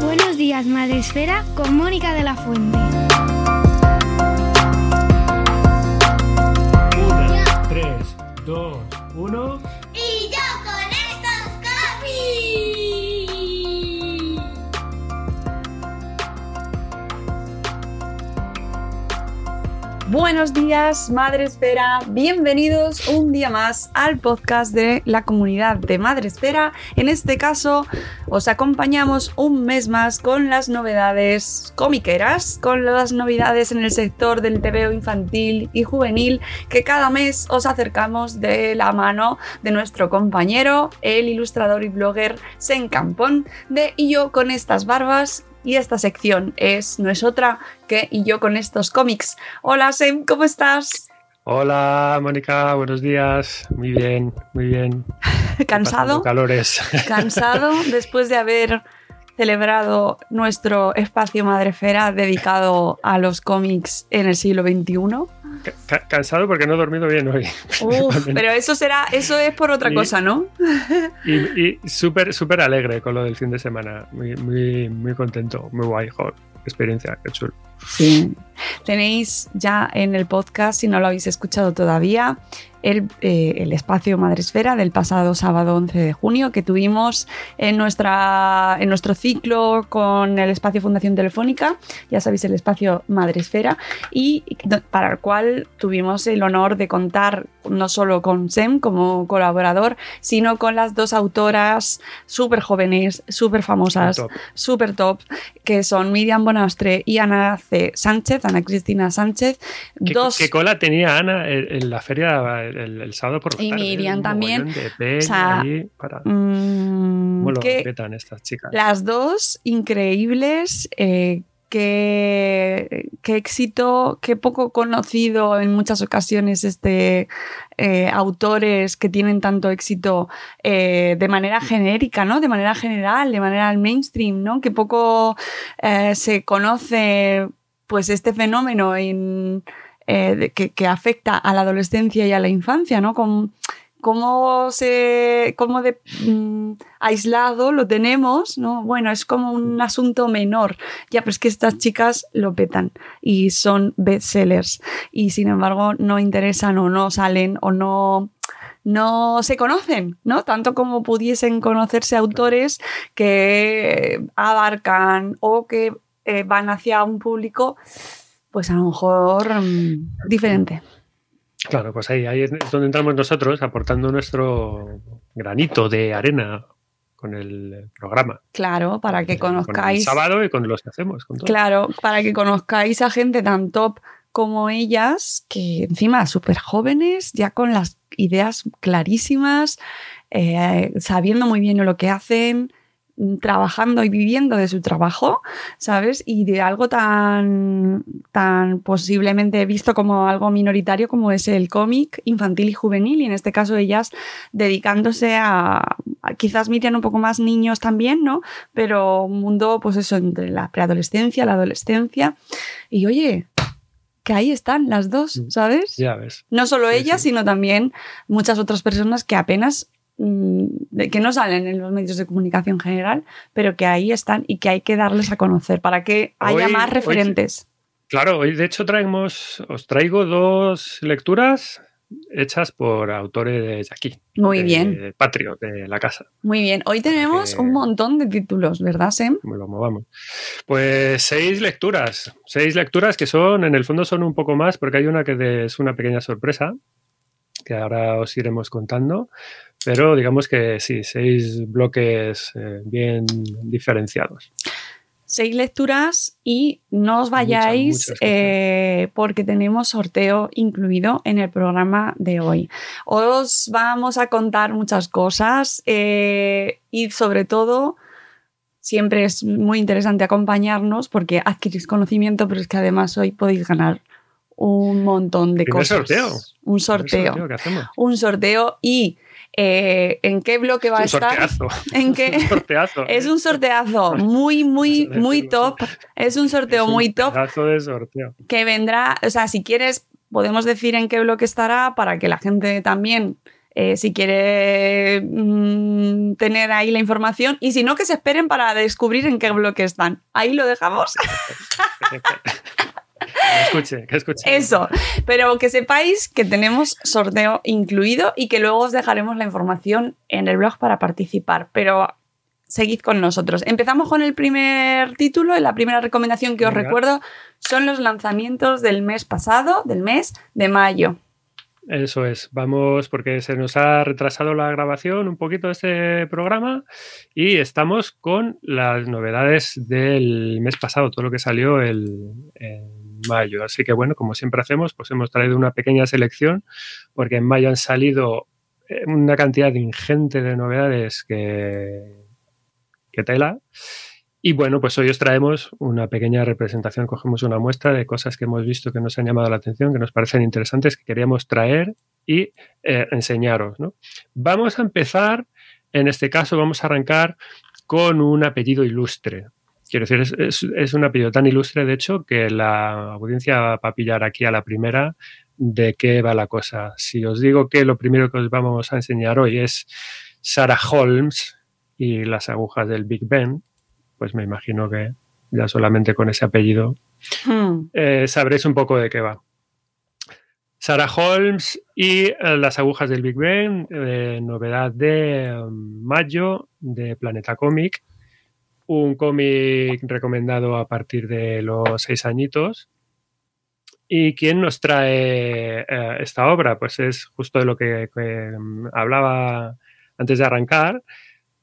Buenos días, Madre Esfera, con Mónica de la Fuente. Una, tres, dos, Buenos días, Madre Esfera. Bienvenidos un día más al podcast de la comunidad de Madre Esfera. En este caso, os acompañamos un mes más con las novedades comiqueras, con las novedades en el sector del TVO infantil y juvenil que cada mes os acercamos de la mano de nuestro compañero, el ilustrador y blogger Sen Campón, de Y yo con estas barbas y esta sección es, no es otra que Y yo con estos cómics. Hola Sem, ¿cómo estás? Hola, Mónica, buenos días. Muy bien, muy bien. ¿Cansado? Calores. ¿Cansado después de haber celebrado nuestro espacio Madrefera dedicado a los cómics en el siglo XXI? Ca- cansado porque no he dormido bien hoy. Uf, pero eso será, eso es por otra Y- cosa, ¿no? Y, y súper, súper alegre con lo del fin de semana. Muy, muy, muy contento, muy guay, joder. Experiencia, qué chulo. Sí. Tenéis ya en el podcast, si no lo habéis escuchado todavía, el, eh, el espacio Madresfera del pasado sábado 11 de junio que tuvimos en, nuestra, en nuestro ciclo con el espacio Fundación Telefónica, ya sabéis, el espacio Madresfera, y para el cual tuvimos el honor de contar no solo con Sem como colaborador, sino con las dos autoras súper jóvenes, súper famosas, Top. súper top, que son Miriam Bonastre y Ana C. Sánchez, Ana Cristina Sánchez. ¿Qué, dos, qué cola tenía Ana en, en la feria el, el sábado por la Y tarde, Miriam un también. de O sea, ahí para... mm, ¿Cómo lo que petan estas chicas? las dos increíbles. eh, qué, qué éxito, qué poco conocido en muchas ocasiones este eh, autores que tienen tanto éxito eh, de manera genérica, ¿no? De manera general, de manera mainstream, ¿no? Que poco eh, se conoce pues este fenómeno en, eh, que, que afecta a la adolescencia y a la infancia, ¿no? Cómo se cómo de mm, aislado lo tenemos, ¿no? Bueno, es como un asunto menor. Ya, pero es que estas chicas lo petan y son bestsellers y sin embargo no interesan o no salen o no no se conocen, ¿no? Tanto como pudiesen conocerse autores que abarcan o que eh, van hacia un público, pues a lo mejor mm, diferente. Claro, pues ahí, ahí es donde entramos nosotros aportando nuestro granito de arena con el programa. Claro, para que Con el conozcáis. sábado y con los que hacemos. Con todo. Claro, para que conozcáis a gente tan top como ellas, que encima súper jóvenes, ya con las ideas clarísimas, eh, sabiendo muy bien lo que hacen, trabajando y viviendo de su trabajo, ¿sabes? Y de algo tan, tan posiblemente visto como algo minoritario como es el cómic infantil y juvenil, y en este caso ellas dedicándose a, a- quizás Miriam un poco más niños también, ¿no? Pero un mundo, pues eso, entre la preadolescencia, la adolescencia. Y oye, que ahí están las dos, Mm. ¿sabes? Ya ves. No solo Sí, ella, sí. sino también muchas otras personas que apenas, mm, que no salen en los medios de comunicación general, pero que ahí están y que hay que darles a conocer para que haya Hoy- más hoy- referentes. Claro, hoy de hecho traemos, os traigo dos lecturas hechas por autores de aquí. Muy de bien, Patrio, de la casa, muy bien. Hoy tenemos que- un montón de títulos, ¿verdad, Sem? como lo movamos. Pues seis lecturas, seis lecturas que son, en el fondo son un poco más, porque hay una que es una pequeña sorpresa, que ahora os iremos contando, pero digamos que sí, seis bloques eh, bien diferenciados. Seis lecturas y no os vayáis muchas eh, porque tenemos sorteo incluido en el programa de hoy. Os vamos a contar muchas cosas eh, y sobre todo siempre es muy interesante acompañarnos porque adquirís conocimiento, pero es que además hoy podéis ganar un montón de cosas. sorteo. Un ¿El sorteo. ¿Qué hacemos? Un sorteo y eh, ¿en qué bloque va a estar? ¿En qué? un sorteazo. Es un sorteazo muy, muy, muy top. Es un sorteo Es un muy top de sorteo. que vendrá, o sea, si quieres, podemos decir en qué bloque estará para que la gente también, eh, si quiere mm, tener ahí la información, y si no, que se esperen para descubrir en qué bloque están. Ahí lo dejamos. Que escuche, que escuche. Eso, pero que sepáis que tenemos sorteo incluido y que luego os dejaremos la información en el blog para participar. Pero seguid con nosotros. Empezamos con el primer título y la primera recomendación que os Venga. recuerdo son los lanzamientos del mes pasado, del mes de mayo. Eso es, vamos porque se nos ha retrasado la grabación un poquito de este programa y estamos con las novedades del mes pasado, todo lo que salió el, mayo. Así que bueno, como siempre hacemos, pues hemos traído una pequeña selección porque en mayo han salido eh, una cantidad ingente de novedades que, que tela. Y bueno, pues hoy os traemos una pequeña representación, cogemos una muestra de cosas que hemos visto que nos han llamado la atención, que nos parecen interesantes, que queríamos traer y eh, enseñaros. Vamos a empezar, en este caso vamos a arrancar con un apellido ilustre. Quiero decir, es, es- es un apellido tan ilustre, de hecho, que la audiencia va a pillar aquí a la primera de qué va la cosa. Si os digo que lo primero que os vamos a enseñar hoy es Sarah Holmes y las agujas del Big Ben, pues me imagino que ya solamente con ese apellido Hmm. eh, sabréis un poco de qué va. Sarah Holmes y eh, las agujas del Big Ben, eh, novedad de eh, mayo de Planeta Comic, un cómic recomendado a partir de los seis añitos. ¿Y quién nos trae eh, esta obra? Pues es justo de lo que, mm, hablaba antes de arrancar.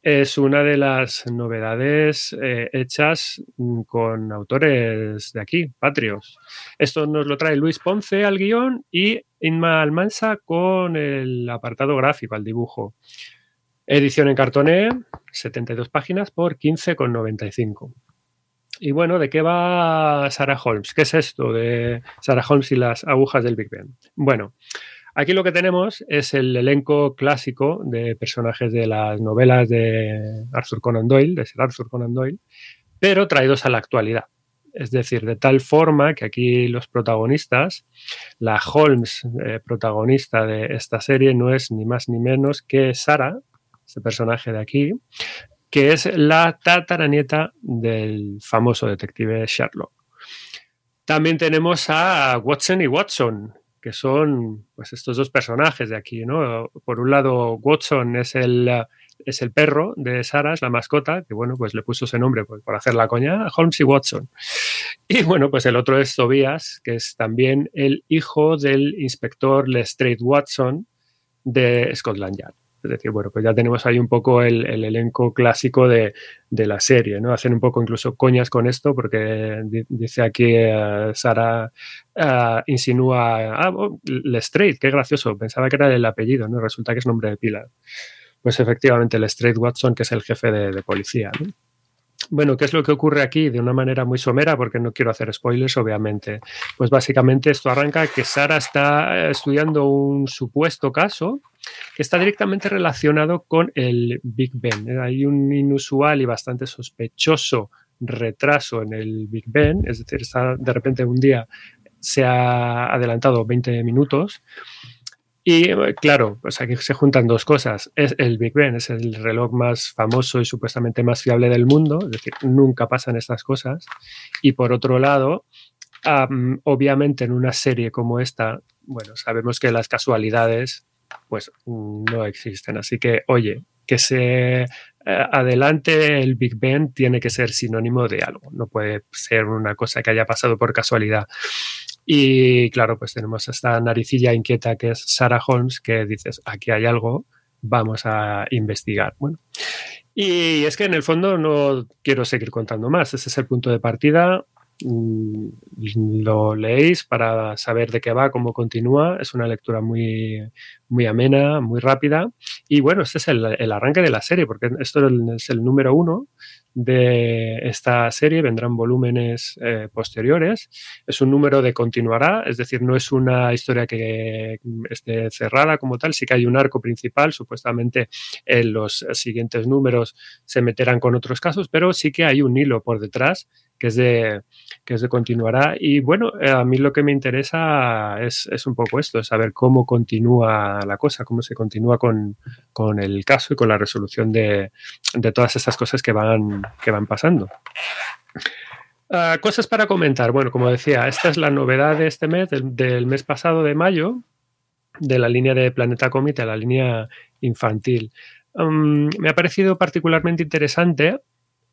Es una de las novedades eh, hechas mm, con autores de aquí, patrios. Esto nos lo trae Luis Ponce al guion y Inma Almansa con el apartado gráfico, al dibujo. Edición en cartoné, 72 páginas por 15,95. Y bueno, ¿de qué va Sarah Holmes? ¿Qué es esto de Sarah Holmes y las agujas del Big Ben? Bueno, aquí lo que tenemos es el elenco clásico de personajes de las novelas de Arthur Conan Doyle, de Sir Arthur Conan Doyle, pero traídos a la actualidad. Es decir, de tal forma que aquí los protagonistas, la Holmes eh, protagonista de esta serie, no es ni más ni menos que Sarah, este personaje de aquí, que es la tataranieta del famoso detective Sherlock. También tenemos a Watson y Watson, que son pues, estos dos personajes de aquí. ¿no? Por un lado, Watson es el, es el perro de Sarah, es la mascota, que bueno, pues le puso ese nombre por hacer la coña, Holmes y Watson. Y bueno, pues el otro es Tobias, que es también el hijo del inspector Lestrade Watson de Scotland Yard. Es decir, bueno, pues ya tenemos ahí un poco el, el elenco clásico de, de, la serie, ¿no? Hacen un poco incluso coñas con esto, porque di dice aquí uh, Sara uh, insinúa, ah, oh, Lestrade, qué gracioso, pensaba que era el apellido, ¿no? Resulta que es nombre de pila. pues efectivamente Straight Watson, que es el jefe de, policía. Bueno, ¿qué es lo que ocurre aquí? De una manera muy somera, porque no quiero hacer spoilers, obviamente. Pues básicamente esto arranca que Sara está eh, estudiando un supuesto caso que está directamente relacionado con el Big Ben. Hay un inusual y bastante sospechoso retraso en el Big Ben, es decir, de repente un día se ha adelantado 20 minutos. Y eh, claro, pues aquí se juntan dos cosas. Es el Big Ben, es el reloj más famoso y supuestamente más fiable del mundo, es decir, nunca pasan estas cosas. Y por otro lado, obviamente en una serie como esta, bueno, sabemos que las casualidades pues no existen. Así que, oye, que se eh, adelante el Big Ben tiene que ser sinónimo de algo, no puede ser una cosa que haya pasado por casualidad. Y claro, pues tenemos esta naricilla inquieta que es Sarah Holmes, que dices, aquí hay algo, vamos a investigar. Bueno, y es que en el fondo no quiero seguir contando más, ese es el punto de partida. Mm, lo leéis para saber de qué va, cómo continúa. Es una lectura muy, muy amena, muy rápida. Y bueno, este es el, el arranque de la serie, porque esto es el número uno de esta serie, vendrán volúmenes eh, posteriores. Es un número de continuará, es decir, no es una historia que esté cerrada como tal, sí que hay un arco principal, supuestamente en los siguientes números se meterán con otros casos, pero sí que hay un hilo por detrás que es de, que es de continuará. Y bueno, eh, a mí lo que me interesa es, un poco esto, es saber cómo continúa la cosa, cómo se continúa con, el caso y con la resolución de, todas estas cosas que van, que van pasando. Ah, cosas para comentar. Bueno, como decía, esta es la novedad de este mes, del, mes pasado de mayo, de la línea de Planeta Comité, la línea infantil. Mm, me ha parecido particularmente interesante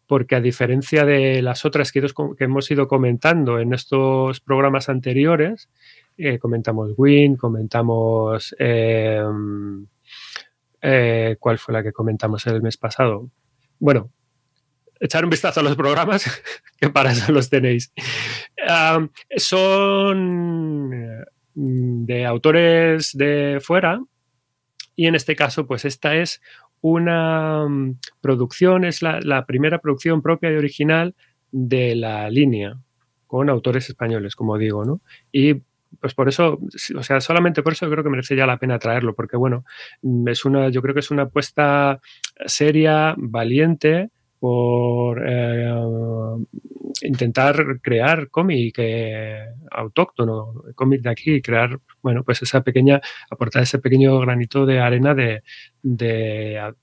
porque a diferencia de las otras que, hemos ido comentando en estos programas anteriores, eh, comentamos Win, comentamos... Em, eh, ¿Cuál fue la que comentamos el mes pasado? Bueno, echar un vistazo a los programas, que para eso los tenéis. son mm, de autores de fuera y en este caso, pues esta es una mm, producción, es la, primera producción propia y original de la línea, con autores españoles, como digo, ¿no? Y pues por eso, o sea, solamente por eso creo que merece ya la pena traerlo, porque bueno, mm, es una, yo creo que es una apuesta seria, valiente, por eh, intentar crear cómic autóctono, cómic de aquí, crear, bueno, pues esa pequeña, aportar ese pequeño granito de arena de,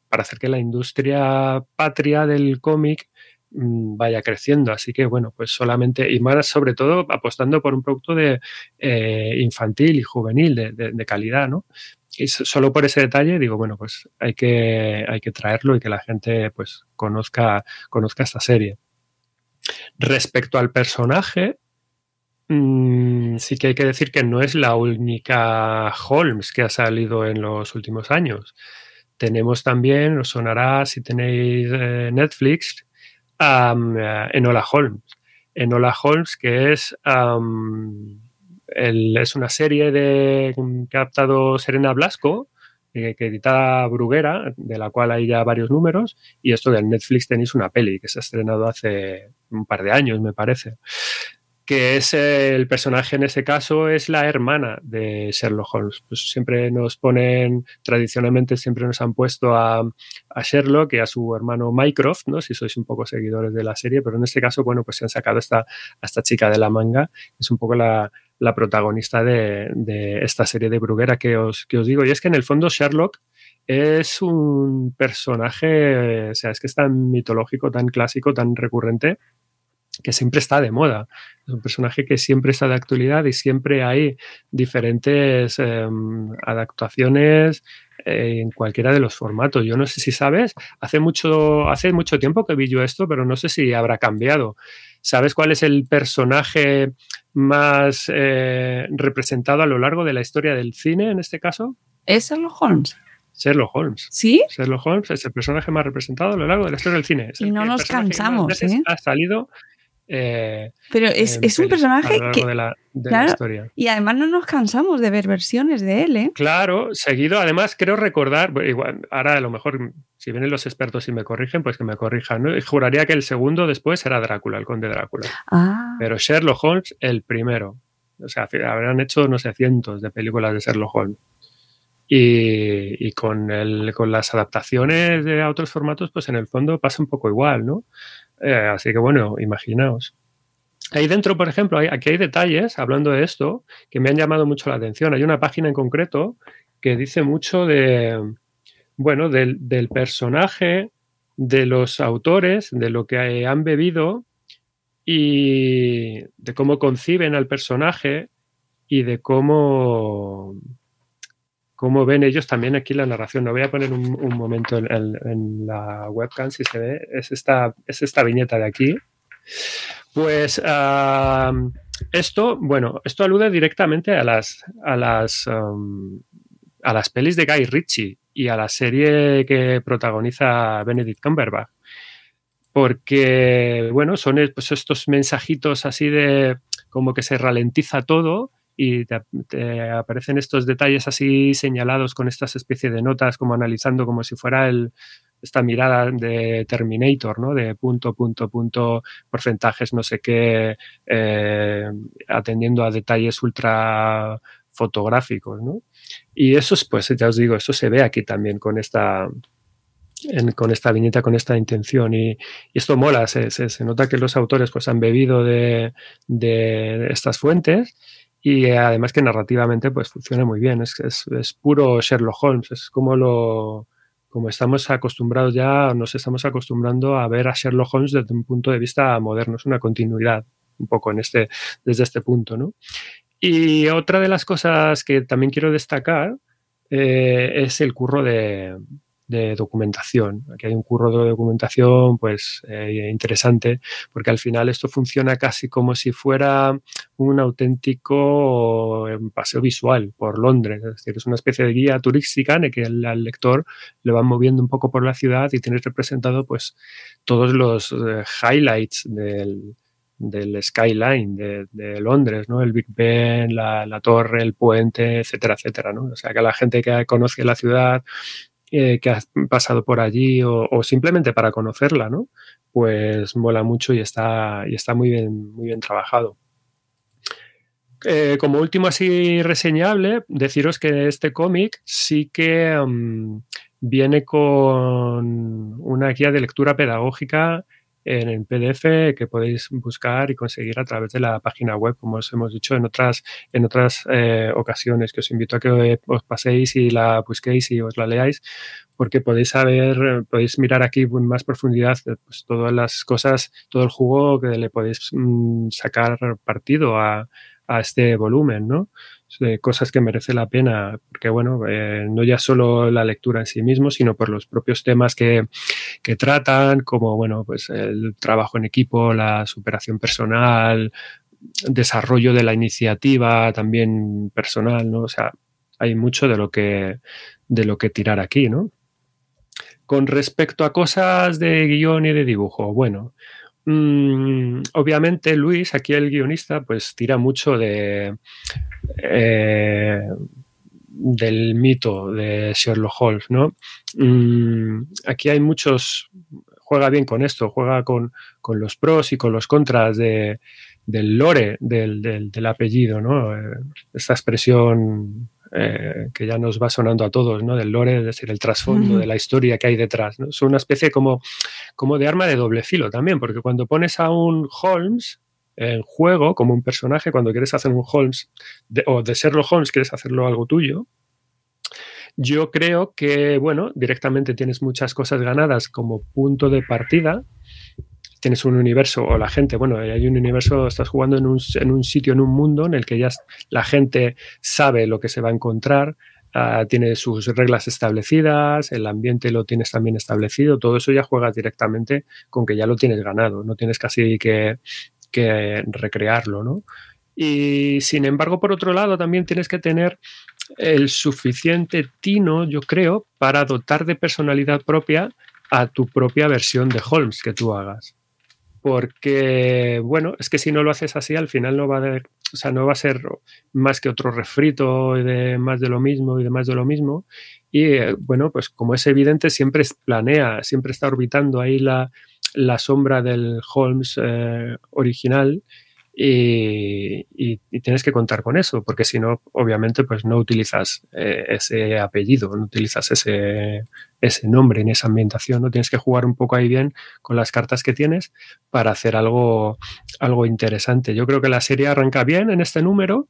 para hacer que la industria patria del cómic mm, vaya creciendo. Así que, bueno, pues solamente, y más sobre todo apostando por un producto de eh, infantil y juvenil de, de, calidad, ¿no? y solo por ese detalle digo, bueno, pues hay que, hay que traerlo y que la gente pues conozca, conozca esta serie. Respecto al personaje, mm, sí que hay que decir que no es la única Holmes que ha salido en los últimos años. Tenemos también, os sonará si tenéis eh, Netflix, eh, Enola Holmes. Enola Holmes, que es es una serie de, que ha adaptado Serena Blasco, eh, que edita Bruguera, de la cual hay ya varios números, y esto de Netflix tenéis una peli que se ha estrenado hace un par de años, me parece que es el personaje en ese caso es la hermana de Sherlock Holmes. Pues siempre nos ponen, tradicionalmente siempre nos han puesto a, Sherlock y a su hermano Mycroft, ¿no? Si sois un poco seguidores de la serie, pero en este caso, bueno, pues se han sacado esta, a esta chica de la manga, es un poco la, protagonista de, esta serie de Bruguera que os, que os digo. Y es que en el fondo Sherlock es un personaje, o sea, es que es tan mitológico, tan clásico, tan recurrente, que siempre está de moda. Es un personaje que siempre está de actualidad y siempre hay diferentes em, adaptaciones eh, en cualquiera de los formatos. Yo no sé si sabes, hace mucho, hace mucho tiempo que vi yo esto, pero no sé si habrá cambiado. ¿Sabes cuál es el personaje más eh, representado a lo largo de la historia del cine en este caso? ¿Es Sherlock Holmes? Sherlock Holmes. ¿Sí? Sherlock Holmes es el personaje más representado a lo largo de la historia del cine. y no nos cansamos. ¿eh? Ha salido eh, Pero es, es un personaje que... de la, de la claro, historia. Y además no nos cansamos de ver versiones de él, ¿eh? Claro, seguido, además creo recordar, igual, ahora a lo mejor si vienen los expertos y me corrigen, pues que me corrijan, ¿no? Juraría que el segundo después era Drácula, el conde Drácula. Ah, Pero Sherlock Holmes, el primero. O sea, habrán hecho, no sé, cientos de películas de Sherlock Holmes. Y, y con, el, con las adaptaciones de a otros formatos, pues en el fondo pasa un poco igual, ¿no? Eh, así que bueno, imaginaos. Ahí dentro, por ejemplo, hay, aquí hay detalles, hablando de esto, que me han llamado mucho la atención. Hay una página en concreto que dice mucho de, bueno, del, del personaje, de los autores, de lo que han bebido y de cómo conciben al personaje y de cómo, cómo ven ellos también aquí la narración. No voy a poner un, momento en, la webcam si se ve. Es esta, es esta viñeta de aquí. Pues esto, bueno, esto alude directamente a las, a las, a las pelis de Guy Ritchie y a la serie que protagoniza Benedict Cumberbatch. Porque, bueno, son pues, estos mensajitos así de como que se ralentiza todo y te, aparecen estos detalles así señalados con estas especies de notas, como analizando como si fuera el, esta mirada de Terminator, ¿no? De punto, punto, punto, porcentajes, no sé qué, eh, atendiendo a detalles ultra fotográficos, ¿no? Y eso, es, pues ya os digo, eso se ve aquí también con esta, con esta viñeta, con esta intención. Y, y esto mola, se, se- se nota que los autores pues, han bebido de, de estas fuentes y además que narrativamente pues, funciona muy bien. Es, es, es puro Sherlock Holmes, es como lo como estamos acostumbrados ya, nos estamos acostumbrando a ver a Sherlock Holmes desde un punto de vista moderno, es una continuidad un poco en este, desde este punto, ¿no? Y otra de las cosas que también quiero destacar eh, es el curro de, de documentación. Aquí hay un curro de documentación pues eh, interesante porque al final esto funciona casi como si fuera un auténtico eh, paseo visual por Londres. Es decir, es una especie de guía turística en el que el, al lector le van moviendo un poco por la ciudad y tienes representado pues todos los eh, highlights del, del skyline de, Londres, ¿no? El Big Ben, la, la, torre, el puente, etcétera, etcétera, ¿no? O sea, que la gente que conoce la ciudad, eh, que ha pasado por allí o, simplemente para conocerla, ¿no? Pues mola mucho y está, y está muy, bien, muy bien trabajado. Eh, como último así reseñable, deciros que este cómic sí que um, viene con una guía de lectura pedagógica en el PDF que podéis buscar y conseguir a través de la página web, como os hemos dicho en otras, en otras eh, ocasiones, que os invito a que os paséis y la busquéis y os la leáis, porque podéis saber, podéis mirar aquí en más profundidad pues, todas las cosas, todo el jugo que le podéis mm, sacar partido a, a este volumen, ¿no? De cosas que merece la pena, porque bueno, eh, no ya solo la lectura en sí mismo, sino por los propios temas que, que, tratan, como bueno, pues el trabajo en equipo, la superación personal, desarrollo de la iniciativa también personal, ¿no? O sea, hay mucho de lo que, de lo que tirar aquí, ¿no? Con respecto a cosas de guion y de dibujo, bueno, Mm, obviamente Luis, aquí el guionista, pues tira mucho de eh, del mito de Sherlock Holmes, ¿no? Mm, aquí hay muchos, juega bien con esto, juega con, con los pros y con los contras de, del lore del, del, del apellido, ¿no? Eh, esta expresión eh, que ya nos va sonando a todos, ¿no? Del lore, es decir, el trasfondo uh -huh. de la historia que hay detrás, ¿no? Es una especie como, como de arma de doble filo también, porque cuando pones a un Holmes en juego como un personaje, cuando quieres hacer un Holmes, de, o de Sherlock Holmes quieres hacerlo algo tuyo, yo creo que, bueno, directamente tienes muchas cosas ganadas como punto de partida, tienes un universo o la gente, bueno, hay un universo, estás jugando en un, en un sitio, en un mundo en el que ya la gente sabe lo que se va a encontrar, uh, tiene sus reglas establecidas, el ambiente lo tienes también establecido, todo eso ya juegas directamente con que ya lo tienes ganado, no tienes casi que, que recrearlo, ¿no? Y sin embargo, por otro lado, también tienes que tener el suficiente tino, yo creo, para dotar de personalidad propia a tu propia versión de Holmes que tú hagas porque, bueno, es que si no lo haces así, al final no va a haber, o sea, no va a ser más que otro refrito de más de lo mismo y de más de lo mismo. Y eh, bueno, pues como es evidente, siempre planea, siempre está orbitando ahí la, la sombra del Holmes eh, original y, tienes que contar con eso, porque si no, obviamente, pues no utilizas eh, ese apellido, no utilizas ese, ese nombre en esa ambientación, ¿no? Tienes que jugar un poco ahí bien con las cartas que tienes para hacer algo, algo interesante. Yo creo que la serie arranca bien en este número.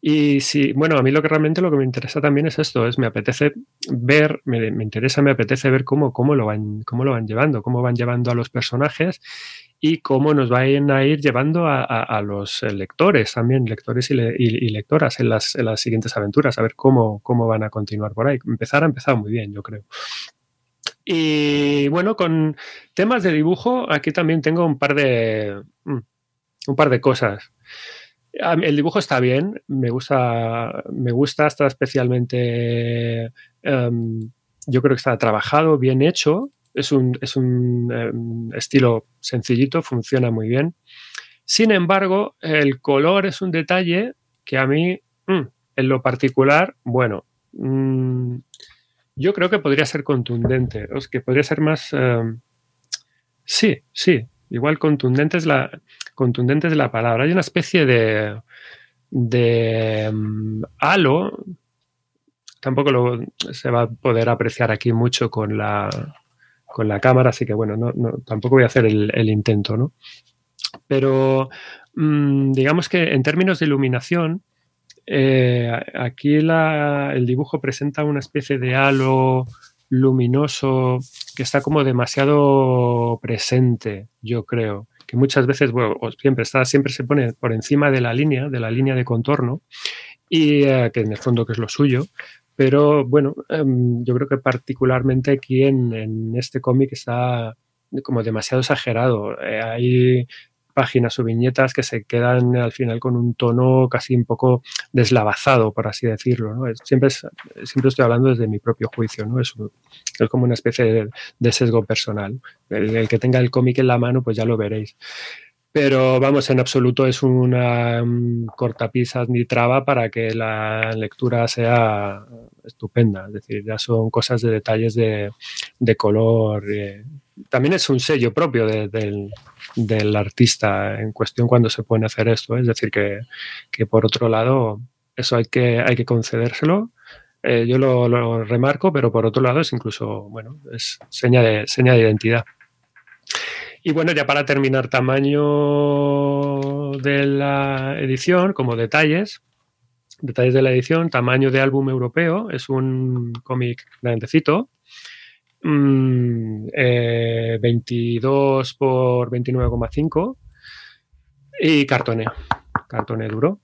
Y si, bueno, a mí lo que realmente lo que me interesa también es esto, es me apetece ver, me, me interesa, me apetece ver cómo, cómo, lo van, cómo lo van llevando, cómo van llevando a los personajes y cómo nos van a ir llevando a, los lectores también, lectores y, lectoras en las, siguientes aventuras, a ver cómo, cómo van a continuar por ahí. Empezar ha empezado muy bien, yo creo. Y bueno, con temas de dibujo, aquí también tengo un par de, mm, un par de cosas. El dibujo está bien, me gusta, me gusta, está especialmente, em, yo creo que está trabajado, bien hecho, es un, es un em, estilo sencillito, funciona muy bien. Sin embargo, el color es un detalle que a mí, mm, en lo particular, bueno, mm, yo creo que podría ser contundente, es que podría ser más... Em, sí, sí, igual contundente es, la, contundente es la palabra. Hay una especie de, de em, halo, tampoco lo, se va a poder apreciar aquí mucho con la, con la cámara, así que bueno, no, tampoco voy a hacer el, intento, ¿no? Pero mm, digamos que en términos de iluminación, eh, aquí el dibujo presenta una especie de halo luminoso que está como demasiado presente, yo creo que muchas veces, bueno, siempre está, siempre se pone por encima de la línea, de la línea de contorno, y eh, que en el fondo que es lo suyo, pero bueno, em, yo creo que particularmente aquí en, este cómic está como demasiado exagerado. Eh, hay páginas o viñetas que se quedan al final con un tono casi un poco deslavazado, por así decirlo. Siempre, siempre estoy hablando desde mi propio juicio, ¿no? es, como una especie de, sesgo personal. el, que tenga el cómic en la mano, pues ya lo veréis pero vamos, en absoluto es una um, cortapisas ni traba para que la lectura sea estupenda. Es decir, ya son cosas de detalles de, color. Eh, también es un sello propio del, artista en cuestión cuando se pone a hacer esto. Es decir, que, por otro lado, eso hay que, hay que concedérselo. Eh, yo lo, lo, remarco, pero por otro lado es incluso, bueno, es seña de, seña de identidad. Y bueno, ya para terminar, tamaño de la edición, como detalles, detalles de la edición, tamaño de álbum europeo, es un cómic grandecito, 22 mm, eh, por 29,5 y cartone, cartone duro.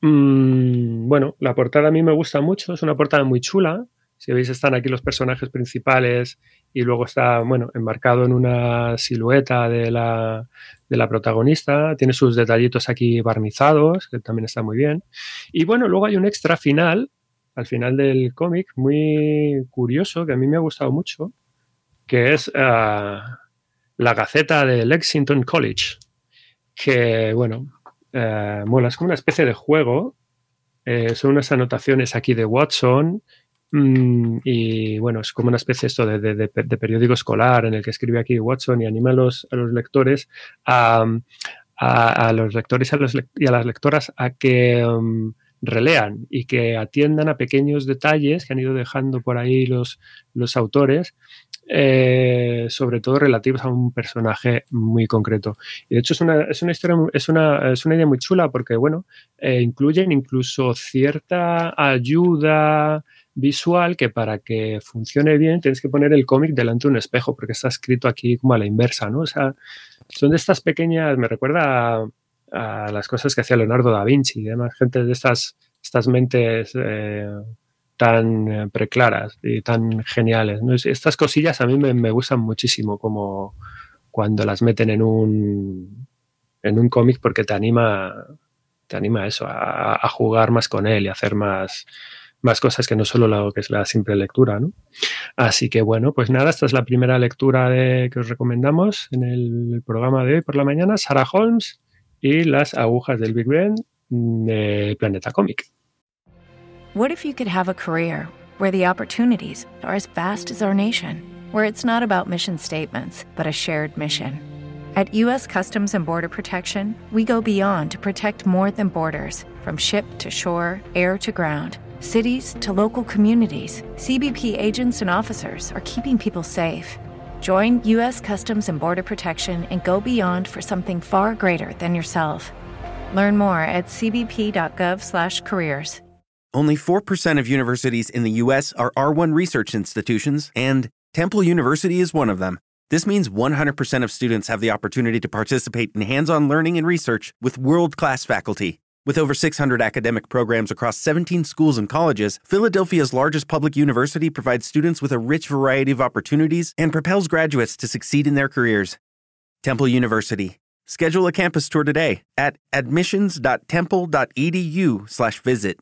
Mm, bueno, la portada a mí me gusta mucho, es una portada muy chula. Si veis, están aquí los personajes principales y luego está, bueno, enmarcado en una silueta de la, de la protagonista. Tiene sus detallitos aquí barnizados, que también está muy bien. Y bueno, luego hay un extra final, al final del cómic, muy curioso, que a mí me ha gustado mucho, que es ah, la Gaceta de Lexington College, que, bueno, mola, es como una especie de juego. Eh, son unas anotaciones aquí de Watson y bueno, es como una especie esto de, periódico escolar en el que escribe aquí Watson y anima a los, a los lectores a, a, los lectores y a las lectoras a que um, relean y que atiendan a pequeños detalles que han ido dejando por ahí los, los autores, eh, sobre todo relativos a un personaje muy concreto. Y de hecho es una, es una historia, es una, es una idea muy chula porque, bueno, eh, incluyen incluso cierta ayuda visual que para que funcione bien tienes que poner el cómic delante de un espejo porque está escrito aquí como a la inversa, ¿no? O sea, son de estas pequeñas, me recuerda a, las cosas que hacía Leonardo da Vinci y demás, gente de estas, estas mentes eh, tan eh, preclaras y tan geniales. Estas cosillas a mí me, gustan muchísimo como cuando las meten en un, en un cómic porque te anima, te anima a eso, a, a jugar más con él y hacer más más cosas que no solo lo que es la simple lectura, ¿no? Así que bueno, pues nada, esta es la primera lectura de, que os recomendamos en el programa de hoy por la mañana, Sarah Holmes y las agujas del Big Ben de Planeta Comic. What if you could have a career where the opportunities are as vast as our nation, where it's not about mission statements, but a shared mission? At U.S. Customs and Border Protection, we go beyond to protect more than borders from ship to shore, air to ground. Cities to local communities, CBP agents and officers are keeping people safe. Join U.S. Customs and Border Protection and go beyond for something far greater than yourself. Learn more at cbp.gov/careers. Only 4% of universities in the U.S. are R1 research institutions, and Temple University is one of them. This means 100% of students have the opportunity to participate in hands on learning and research with world class faculty. With over 600 academic programs across 17 schools and colleges, Philadelphia's largest public university provides students with a rich variety of opportunities and propels graduates to succeed in their careers. Temple University. Schedule a campus tour today at admissions.temple.edu/visit.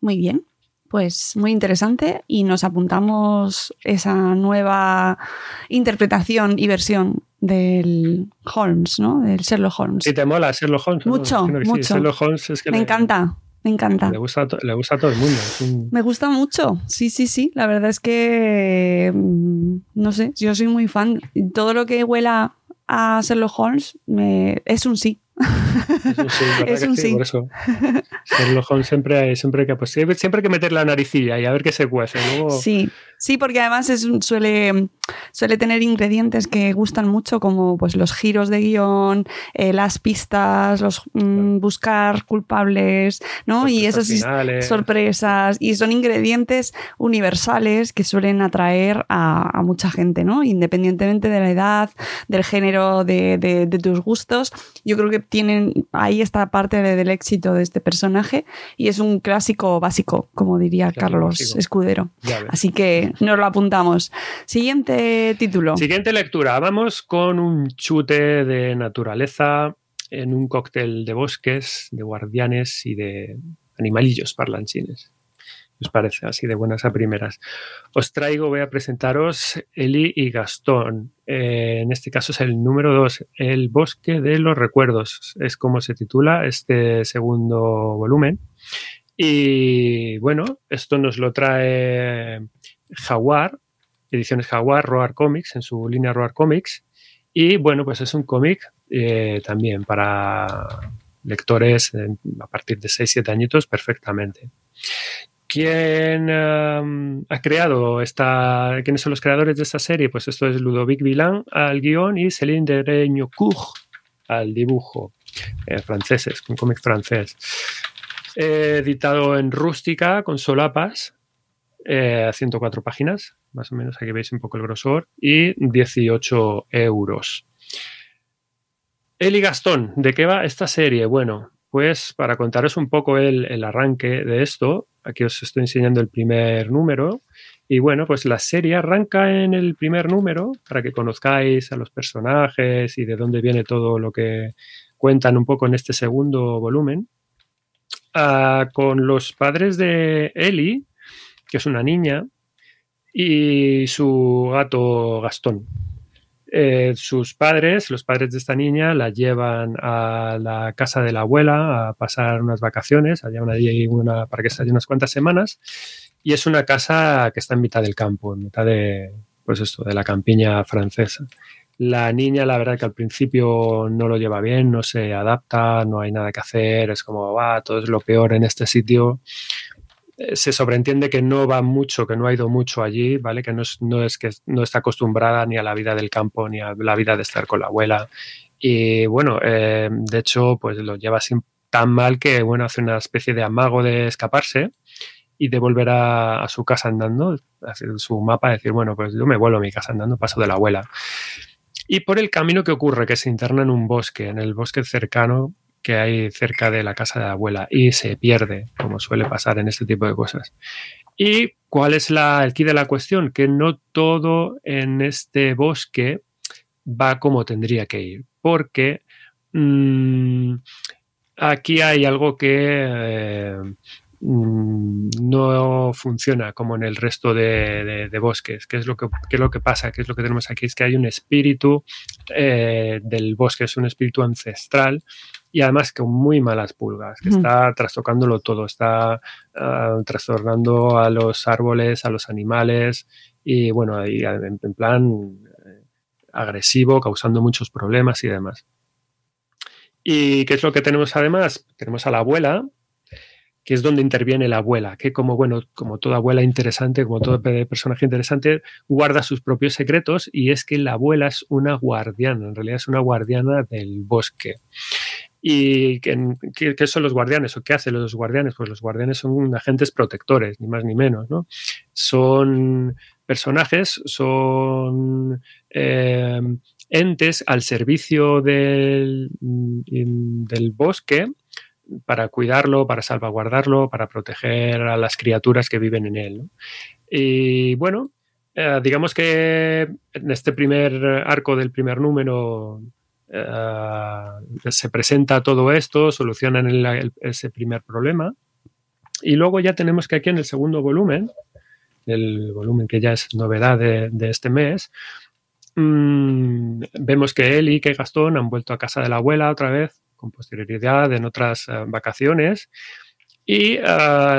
Muy bien, pues muy interesante y nos apuntamos esa nueva interpretación y versión del Holmes, ¿no? Del Sherlock Holmes. Si te mola Sherlock Holmes. ¿no? Mucho, sí. mucho. Sherlock Holmes es que me le- encanta, me encanta. Le gusta, le gusta a todo el mundo. Un- Me gusta mucho, sí, sí, sí. La verdad es que, mm, no sé, yo soy muy fan. Todo lo que huela a Sherlock Holmes me- es un sí. Es un sí, ¿verdad Es que un sí? sí. Por eso. Sherlock Holmes siempre hay, siempre hay que, pues, siempre, siempre hay que meter la naricilla y a ver qué se cuece. Luego, Sí, sí, porque además es suele, suele tener ingredientes que gustan mucho, como pues los giros de guion, eh, las pistas, los mm, buscar culpables, ¿no? Y esas finales. sorpresas. Y son ingredientes universales que suelen atraer a, a mucha gente, ¿no? Independientemente de la edad, del género, de, de- de tus gustos. Yo creo que tienen ahí esta parte de- del éxito de este personaje y es un clásico básico, como diría Clásico Carlos básico. Escudero. Así que nos lo apuntamos. Siguiente título. Siguiente lectura. Vamos con un chute de naturaleza en un cóctel de bosques, de guardianes y de animalillos parlanchines. ¿Qué os parece? Así de buenas a primeras. Os traigo, voy a presentaros Eli y Gastón. Eh, en este caso es el número 2, El bosque de los recuerdos. Es como se titula este segundo volumen. Y bueno, esto nos lo trae Jaguar, ediciones Jaguar, Roar Comics, en su línea Roar Comics. Y bueno, pues es un cómic eh, también para lectores a partir de 6-7 añitos perfectamente. ¿Quién um, ha creado esta? ¿Quiénes son los creadores de esta serie? Pues esto es Ludovic Villain al guion y Céline Dereñocourt al dibujo. Eh, franceses, un cómic francés. Editado en rústica con solapas, eh, 104 páginas, más o menos, aquí veis un poco el grosor, y 18 euros. Eli Gastón, ¿de qué va esta serie? Bueno, pues para contaros un poco el, arranque de esto, aquí os estoy enseñando el primer número. Y bueno, pues la serie arranca en el primer número para que conozcáis a los personajes y de dónde viene todo lo que cuentan un poco en este segundo volumen. Ah, con los padres de Eli, que es una niña, y su gato Gastón. Eh, sus padres, los padres de esta niña, la llevan a la casa de la abuela a pasar unas vacaciones, allá una, una, para que esté allí unas cuantas semanas, y es una casa que está en mitad del campo, en mitad de, pues esto, de la campiña francesa. La niña, la verdad que al principio no lo lleva bien, no se adapta, no hay nada que hacer, es como, va, todo es lo peor en este sitio. Se sobreentiende que no va mucho, que no ha ido mucho allí, ¿vale? Que no es, no es que no está acostumbrada ni a la vida del campo, ni a la vida de estar con la abuela. Y bueno, eh, de hecho, pues lo lleva así tan mal que, bueno, hace una especie de amago de escaparse y de volver a, a su casa andando, hacer su mapa, decir, bueno, pues yo me vuelvo a mi casa andando, paso de la abuela. Y por el camino que ocurre, que se interna en un bosque, en el bosque cercano que hay cerca de la casa de la abuela y se pierde, como suele pasar en este tipo de cosas. ¿Y cuál es la, el de la cuestión? Que no todo en este bosque va como tendría que ir, porque mmm, aquí hay algo que eh, mm, no funciona como en el resto de, bosques. ¿Qué es, lo que, es lo que pasa? ¿Qué es lo que tenemos aquí? Es que hay un espíritu eh, del bosque, es un espíritu ancestral y además con muy malas pulgas, que está trastocándolo todo, está ah, trastornando a los árboles, a los animales y bueno, ahí en, plan eh, agresivo, causando muchos problemas y demás. ¿Y qué es lo que tenemos además? Tenemos a la abuela, que es donde interviene la abuela, que como, bueno, como toda abuela interesante, como todo personaje interesante, guarda sus propios secretos y es que la abuela es una guardiana, en realidad es una guardiana del bosque. ¿Y qué, son los guardianes o qué hacen los guardianes? Pues los guardianes son agentes protectores, ni más ni menos, ¿no? Son personajes, son eh, entes al servicio del, del bosque para cuidarlo, para salvaguardarlo, para proteger a las criaturas que viven en él. Y bueno, eh, digamos que en este primer arco del primer número eh, se presenta todo esto, solucionan ese primer problema. Y luego ya tenemos que aquí en el segundo volumen, el volumen que ya es novedad de, este mes, mm, vemos que él y que Gastón han vuelto a casa de la abuela otra vez, con posterioridad en otras eh, vacaciones. Y eh,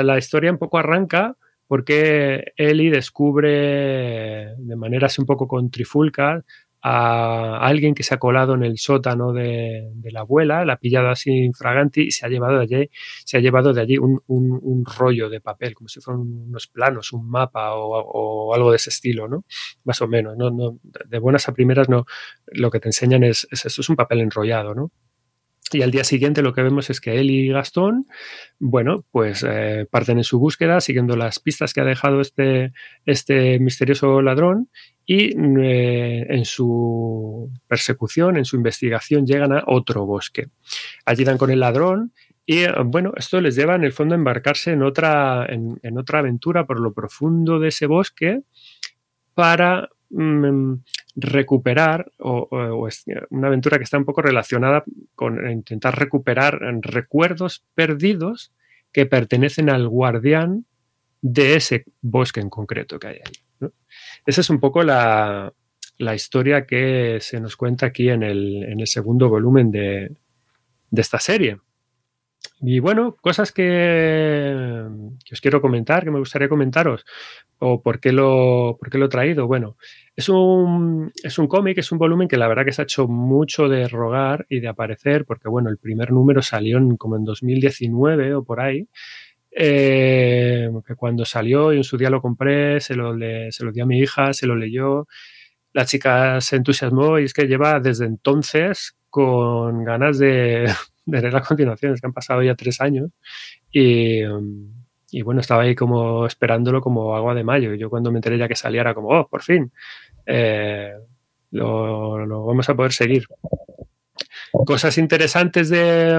la historia un poco arranca porque Eli descubre de manera así un poco con trifulca a alguien que se ha colado en el sótano de, la abuela, la ha pillado así infraganti y se ha llevado de allí, se ha llevado de allí un, rollo de papel, como si fueran unos planos, un mapa o, algo de ese estilo, ¿no? Más o menos, ¿no? de buenas a primeras no, lo que te enseñan es, es esto, es un papel enrollado, ¿no? Y al día siguiente lo que vemos es que él y Gastón, bueno, pues eh, parten en su búsqueda siguiendo las pistas que ha dejado este, este misterioso ladrón y eh, en su persecución, en su investigación, llegan a otro bosque. Allí dan con el ladrón y bueno, esto les lleva en el fondo a embarcarse en otra, en otra aventura por lo profundo de ese bosque para mm, recuperar, o, una aventura que está un poco relacionada con intentar recuperar recuerdos perdidos que pertenecen al guardián de ese bosque en concreto que hay ahí. Esa es un poco la, historia que se nos cuenta aquí en el, segundo volumen de, de esta serie. Y bueno, cosas que, os quiero comentar, que me gustaría comentaros, o por qué lo, por qué lo he traído. Bueno, es un, es un cómic, es un volumen que la verdad que se ha hecho mucho de rogar y de aparecer, porque bueno, el primer número salió en, como en 2019 o por ahí. Eh, que cuando salió y en su día lo compré, se lo, se lo di a mi hija, se lo leyó. La chica se entusiasmó y es que lleva desde entonces con ganas de leer la continuación, es que han pasado ya tres años y, y, bueno, estaba ahí como esperándolo como agua de mayo. Yo cuando me enteré ya que saliera como, oh, por fin, eh, lo, vamos a poder seguir. Cosas interesantes de,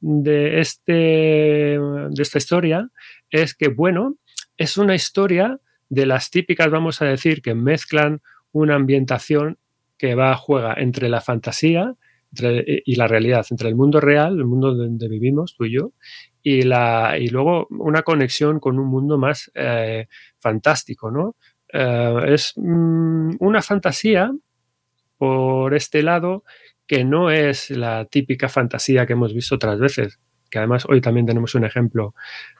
de, este, de esta historia es que, bueno, es una historia de las típicas, vamos a decir, que mezclan una ambientación que va, juega entre la fantasía y la realidad, entre el mundo real, el mundo donde vivimos, tú y yo, y, la, y luego una conexión con un mundo más eh, fantástico, ¿no? Eh, es mm, una fantasía por este lado que no es la típica fantasía que hemos visto otras veces, que además hoy también tenemos un ejemplo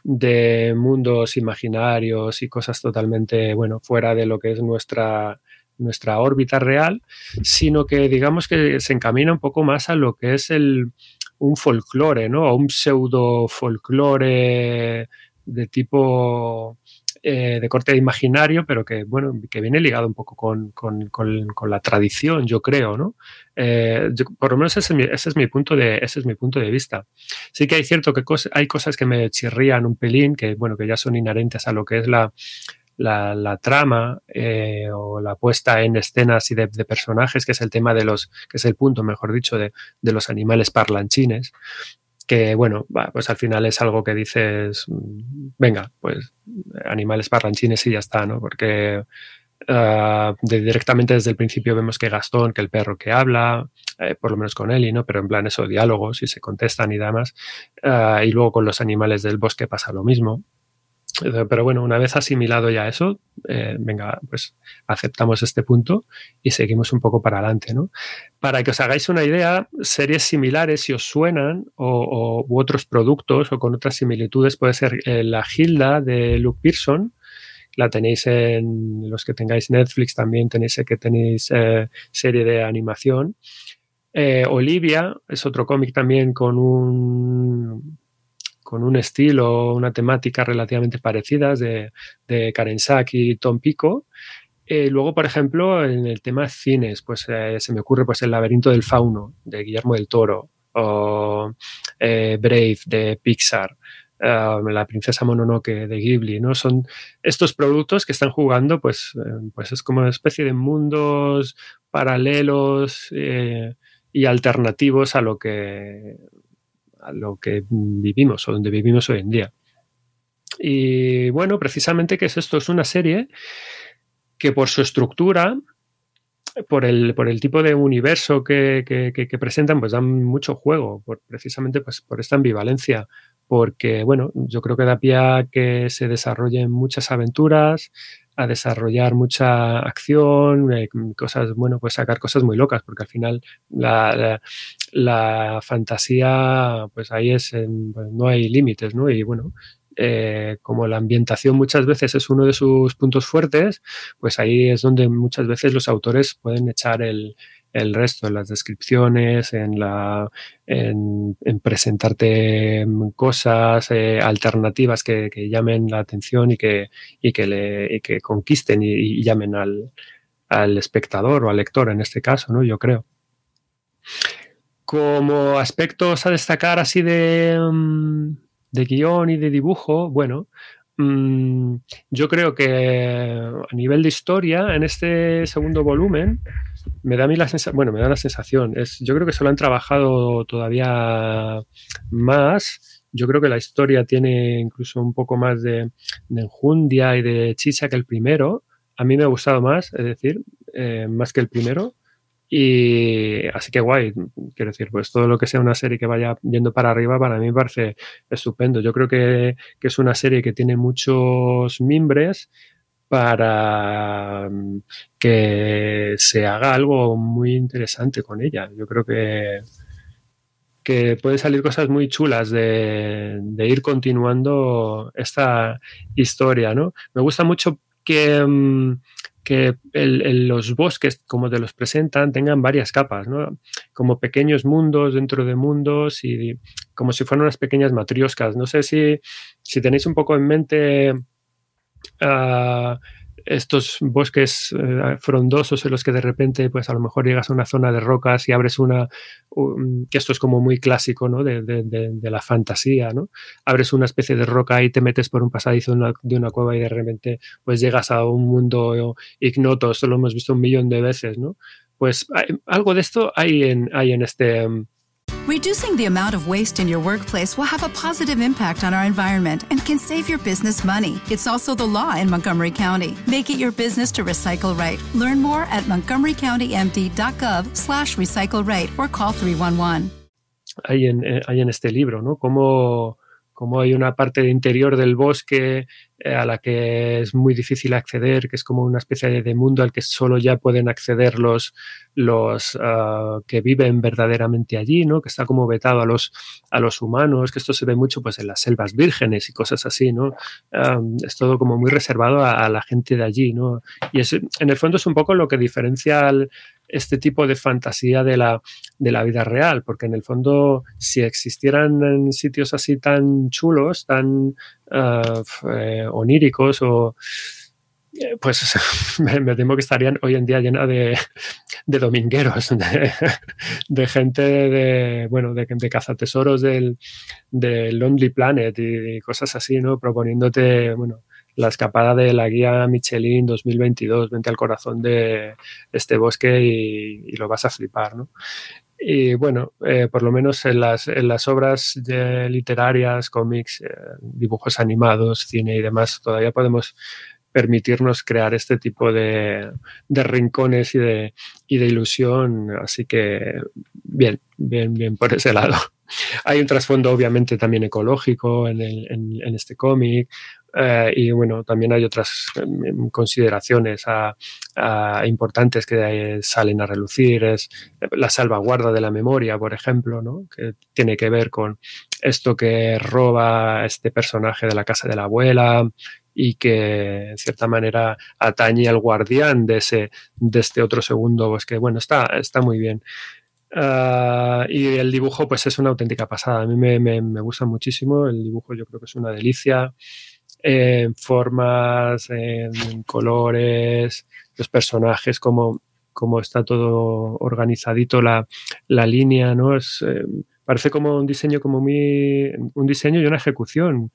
de mundos imaginarios y cosas totalmente, bueno, fuera de lo que es nuestra, nuestra órbita real, sino que digamos que se encamina un poco más a lo que es el, un folclore, ¿no? A un pseudo folclore de tipo eh, de corte imaginario, pero que bueno, que viene ligado un poco con, la tradición, yo creo, ¿no? Eh, por lo menos ese es, mi, punto de, ese es mi punto de vista. Sí que hay cierto que hay cosas que me chirrían un pelín, que bueno, que ya son inherentes a lo que es la, la, trama eh, o la puesta en escenas y de, personajes, que es el tema de los, que es el punto, mejor dicho, de, los animales parlanchines, que bueno, pues al final es algo que dices, mm, venga, pues animales parlanchines y ya está, ¿no? Porque de, directamente desde el principio vemos que Gastón, que el perro que habla, eh, por lo menos con Eli, ¿no? Pero en plan eso, diálogos y se contestan y demás. Uh, y luego con los animales del bosque pasa lo mismo. Pero bueno, una vez asimilado ya eso, eh, venga, pues aceptamos este punto y seguimos un poco para adelante, ¿no? Para que os hagáis una idea, series similares, si os suenan, o, u otros productos o con otras similitudes, puede ser eh, La Gilda de Luke Pearson, la tenéis en los que tengáis Netflix también tenéis que tenéis eh, serie de animación. Eh, Olivia es otro cómic también con un con un estilo, una temática relativamente parecidas de, Karen Sack y Tom Pico. Eh, luego, por ejemplo, en el tema cines, pues eh, se me ocurre pues El laberinto del fauno de Guillermo del Toro o eh, Brave de Pixar. Uh, la princesa Mononoke de Ghibli, ¿no? Son estos productos que están jugando, pues, pues es como una especie de mundos paralelos y alternativos a lo que a lo que vivimos o donde vivimos hoy en día. Y bueno, precisamente que es esto, es una serie que por su estructura, por el, por el tipo de universo que, que, que, presentan, pues dan mucho juego, por, precisamente pues, por esta ambivalencia, porque bueno, yo creo que da pie a que se desarrollen muchas aventuras, a desarrollar mucha acción, eh, cosas, bueno, pues sacar cosas muy locas, porque al final la, la, fantasía, pues ahí es, pues no hay límites, ¿no? Y bueno, eh, como la ambientación muchas veces es uno de sus puntos fuertes, pues ahí es donde muchas veces los autores pueden echar el, el resto, en las descripciones, en, la, en, en presentarte cosas eh, alternativas que, que, llamen la atención y que, y que, le, que conquisten y, llamen al, al, espectador o al lector en este caso, ¿no? Yo creo. Como aspectos a destacar así de, mm, de guion y de dibujo, bueno, mmm, yo creo que a nivel de historia, en este segundo volumen, me da a mí la sensación, bueno, me da la sensación, es, yo creo que se lo han trabajado todavía más. Yo creo que la historia tiene incluso un poco más de, de enjundia y de chicha que el primero. A mí me ha gustado más, es decir, eh, más que el primero. Y así que guay, quiero decir, pues todo lo que sea una serie que vaya yendo para arriba, para mí me parece estupendo. Yo creo que, que es una serie que tiene muchos mimbres, para mm, que se haga algo muy interesante con ella. Yo creo que, que pueden salir cosas muy chulas de, de ir continuando esta historia, ¿no? Me gusta mucho que, mm, que los bosques, como te los presentan, tengan varias capas, ¿no? Como pequeños mundos dentro de mundos y como si fueran unas pequeñas matrioscas. No sé si, si tenéis un poco en mente Uh, estos bosques uh, frondosos en los que de repente, pues a lo mejor llegas a una zona de rocas y abres una, que esto es como muy clásico, ¿no? De, de, la fantasía, ¿no? Abres una especie de roca y te metes por un pasadizo de una, cueva y de repente, pues llegas a un mundo ignoto. Esto lo hemos visto un millón de veces, ¿no? Pues algo de esto hay en, hay en este. Reducing the amount of waste in your workplace will have a positive impact on our environment and can save your business money. It's also the law in Montgomery County. Make it your business to recycle right. Learn more at montgomerycountymd.gov slash recycle right or call 311. Hay en, eh, hay en este libro, ¿no? Cómo, cómo hay una parte interior del bosque eh, a la que es muy difícil acceder, que es como una especie de mundo al que solo ya pueden acceder los, los uh, que viven verdaderamente allí, ¿no? Que está como vetado a los, a los humanos, que esto se ve mucho pues en las selvas vírgenes y cosas así, ¿no? Es todo como muy reservado a, a, la gente de allí, ¿no? Y es, en el fondo es un poco lo que diferencia al, este tipo de fantasía de la, de la vida real, porque en el fondo si existieran sitios así tan chulos, tan uh, eh, oníricos o pues me, temo que estarían hoy en día llena de, de domingueros, de, gente de, bueno, de, de cazatesoros del, del Lonely Planet y, y, cosas así, ¿no? Proponiéndote, bueno, la escapada de la guía Michelin 2022, vente al corazón de este bosque y, lo vas a flipar, ¿no? Y bueno, eh, por lo menos en las, en las obras literarias, cómics, eh, dibujos animados, cine y demás, todavía podemos permitirnos crear este tipo de, de rincones y de, y de ilusión. Así que bien, bien, bien por ese lado. Hay un trasfondo obviamente también ecológico en, en este cómic. Eh, y bueno, también hay otras em, consideraciones a, a importantes que salen a relucir. Es la salvaguarda de la memoria, por ejemplo, ¿no? que tiene que ver con esto que roba este personaje de la casa de la abuela y que en cierta manera atañe al guardián de, ese, de este otro segundo bosque. Bueno, está, está muy bien. Uh, y el dibujo, pues es una auténtica pasada. A mí me, me, me, gusta muchísimo. El dibujo, yo creo que es una delicia. En formas, en colores, los personajes, como, como está todo organizadito la, la línea, ¿no? Es, eh, parece como un diseño como muy. un diseño y una ejecución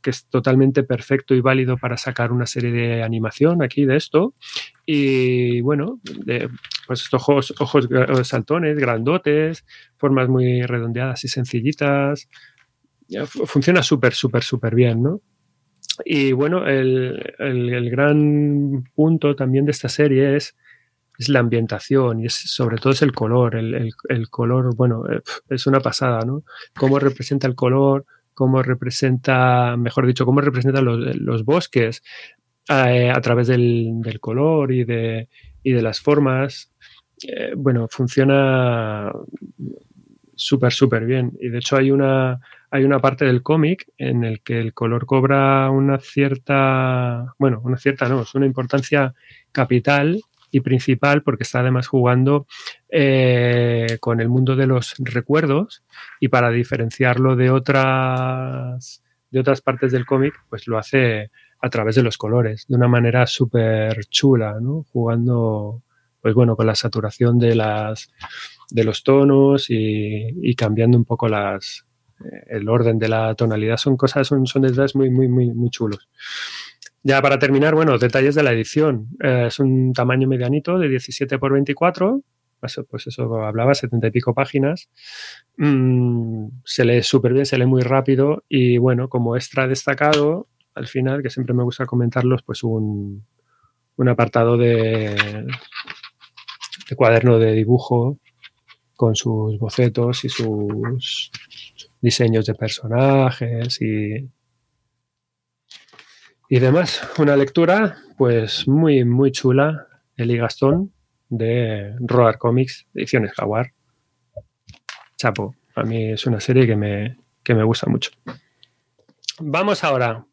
que es totalmente perfecto y válido para sacar una serie de animación aquí de esto. Y bueno, de, pues estos ojos, ojos saltones, grandotes, formas muy redondeadas y sencillitas. Funciona súper, súper, súper bien, ¿no? Y bueno, el, el, gran punto también de esta serie es, es la ambientación y es, sobre todo es el color. El, el, color, bueno, eh, es una pasada, ¿no? Cómo representa el color, cómo representa, mejor dicho, cómo representa los, los bosques eh, a través del, del, color y de, y de las formas. Eh, bueno, funciona súper, súper bien. Y de hecho hay una, hay una parte del cómic en el que el color cobra una cierta, bueno, una cierta no, es una importancia capital y principal porque está además jugando eh, con el mundo de los recuerdos y para diferenciarlo de otras, de otras partes del cómic, pues lo hace a través de los colores, de una manera súper chula, ¿no? Jugando, pues bueno, con la saturación de, las, de los tonos y, cambiando un poco las, eh, el orden de la tonalidad. Son cosas, son, son detalles muy, muy, muy, muy chulos. Ya para terminar, bueno, detalles de la edición. Eh, es un tamaño medianito de 17 por 24. Eso, pues eso hablaba, 70 y pico páginas. Mm, se lee súper bien, se lee muy rápido. Y bueno, como extra destacado, al final, que siempre me gusta comentarlos, pues un, un apartado de, de cuaderno de dibujo con sus bocetos y sus diseños de personajes y y demás, una lectura pues muy, muy chula, Eli Gastón, de Roar Comics, ediciones Jaguar. Chapo, a mí es una serie que me, que me gusta mucho. Vamos ahora,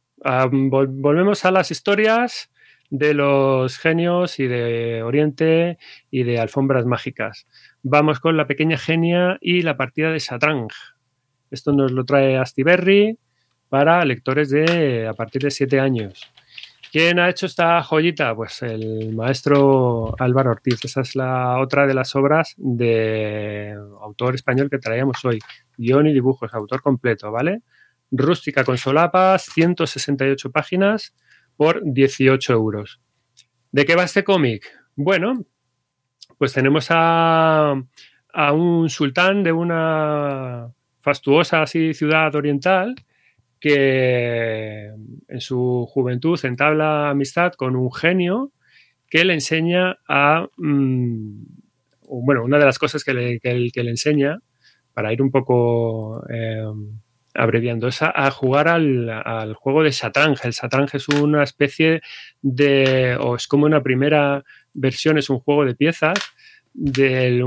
volvemos a las historias de los genios y de Oriente y de alfombras mágicas. Vamos con la pequeña genia y la partida de Satrang. Esto nos lo trae Astiberri para lectores de a partir de 7 años. ¿Quién ha hecho esta joyita? Pues el maestro Álvaro Ortiz. Esa es la otra de las obras de autor español que traíamos hoy. Guión y dibujos, autor completo, ¿vale? Rústica con solapas, 168 páginas por 18 euros. ¿De qué va este cómic? Bueno, pues tenemos a, a un sultán de una fastuosa así ciudad oriental que en su juventud entabla amistad con un genio que le enseña a, mmm, bueno, una de las cosas que le, que, le, enseña, para ir un poco eh, abreviando, es a, jugar al, al, juego de Satranj. El es una especie de, o es como una primera versión, es un juego de piezas del,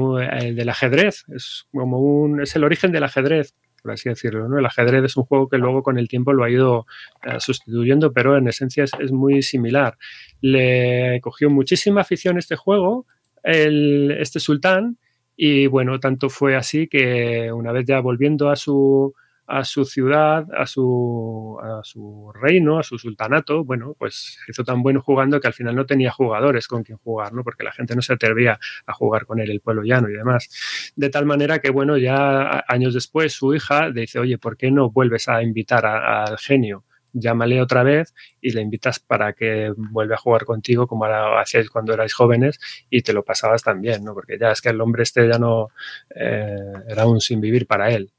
del ajedrez, es como un, es el origen del ajedrez por así decirlo. ¿no? El ajedrez es un juego que luego con el tiempo lo ha ido uh, sustituyendo, pero en esencia es, es, muy similar. Le cogió muchísima afición este juego, el, este sultán, y bueno, tanto fue así que una vez ya volviendo a su, a su ciudad, a su, reino, a su sultanato, bueno, pues hizo tan bueno jugando que al final no tenía jugadores con quien jugar, ¿no? Porque la gente no se atrevía a jugar con él, el pueblo llano y demás. De tal manera que, bueno, ya años después su hija dice, oye, ¿por qué no vuelves a invitar al genio? llámale otra vez y le invitas para que vuelva a jugar contigo como hacíais cuando erais jóvenes y te lo pasabas también, ¿no? Porque ya es que el hombre este ya no eh, era un sin vivir para él.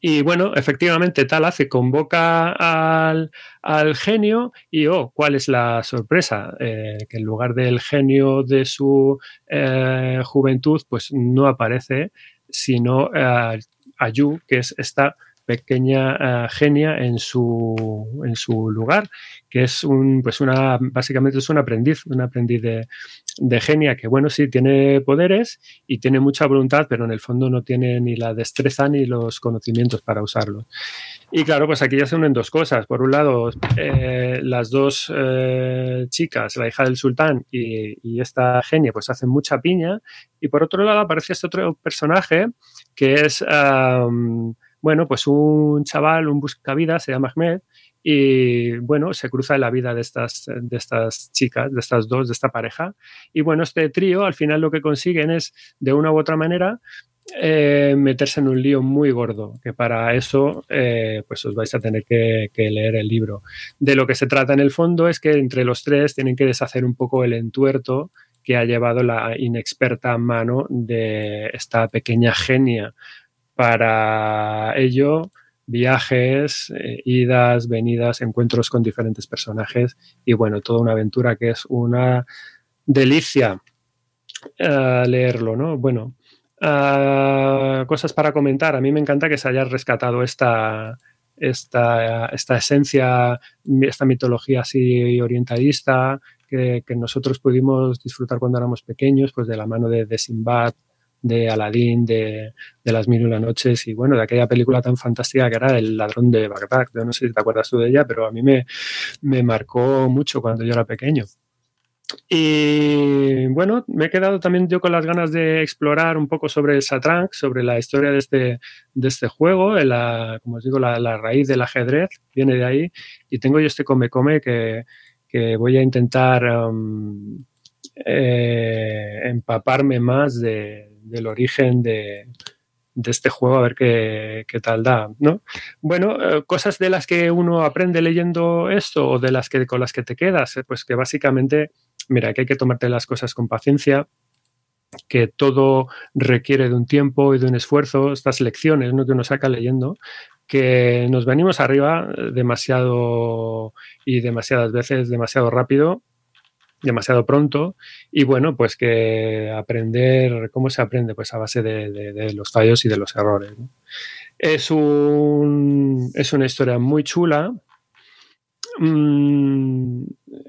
Y bueno, efectivamente, tal hace, convoca al, al genio y, oh, ¿cuál es la sorpresa? Eh, que en lugar del genio de su eh, juventud, pues no aparece, sino eh, Ayu, que es esta pequeña genia en su, en su lugar, que es un, pues una, básicamente es un aprendiz, un aprendiz de, de genia que, bueno, sí, tiene poderes y tiene mucha voluntad, pero en el fondo no tiene ni la destreza ni los conocimientos para usarlo. Y claro, pues aquí ya se unen dos cosas. Por un lado, eh, las dos eh, chicas, la hija del sultán y, y, esta genia, pues hacen mucha piña. Y por otro lado, aparece este otro personaje que es, bueno, pues un chaval, un buscavidas, se llama Ahmed, y bueno, se cruza la vida de estas, de estas chicas, de estas dos, de esta pareja. Y bueno, este trío al final lo que consiguen es, de una u otra manera, eh, meterse en un lío muy gordo, que para eso eh, pues os vais a tener que, que, leer el libro. De lo que se trata en el fondo es que entre los tres tienen que deshacer un poco el entuerto que ha llevado la inexperta mano de esta pequeña genia. Para ello, viajes, eh, idas, venidas, encuentros con diferentes personajes y bueno, toda una aventura que es una delicia uh, leerlo, ¿no? Bueno, uh, cosas para comentar. A mí me encanta que se haya rescatado esta, esta, esta esencia, esta mitología así orientalista que, nosotros pudimos disfrutar cuando éramos pequeños, pues de la mano de, de Sinbad, de Aladdin, de, de, Las Mil y Una Noches y bueno, de aquella película tan fantástica que era El ladrón de Bagdad. Yo no sé si te acuerdas tú de ella, pero a mí me, me marcó mucho cuando yo era pequeño. Y bueno, me he quedado también yo con las ganas de explorar un poco sobre el Satrank, sobre la historia de este, de este juego, la, como os digo, la, la, raíz del ajedrez viene de ahí. Y tengo yo este come-come que, que voy a intentar um, eh, empaparme más de, del origen de, este juego, a ver qué, qué tal da, ¿no? Bueno, eh, cosas de las que uno aprende leyendo esto o de las que con las que te quedas, eh, pues que básicamente, mira, que hay que tomarte las cosas con paciencia, que todo requiere de un tiempo y de un esfuerzo, estas lecciones ¿no? que uno saca leyendo, que nos venimos arriba demasiado y demasiadas veces demasiado rápido demasiado pronto y bueno, pues que aprender, ¿cómo se aprende? Pues a base de, los fallos y de los errores. Es, un, es una historia muy chula, mmm,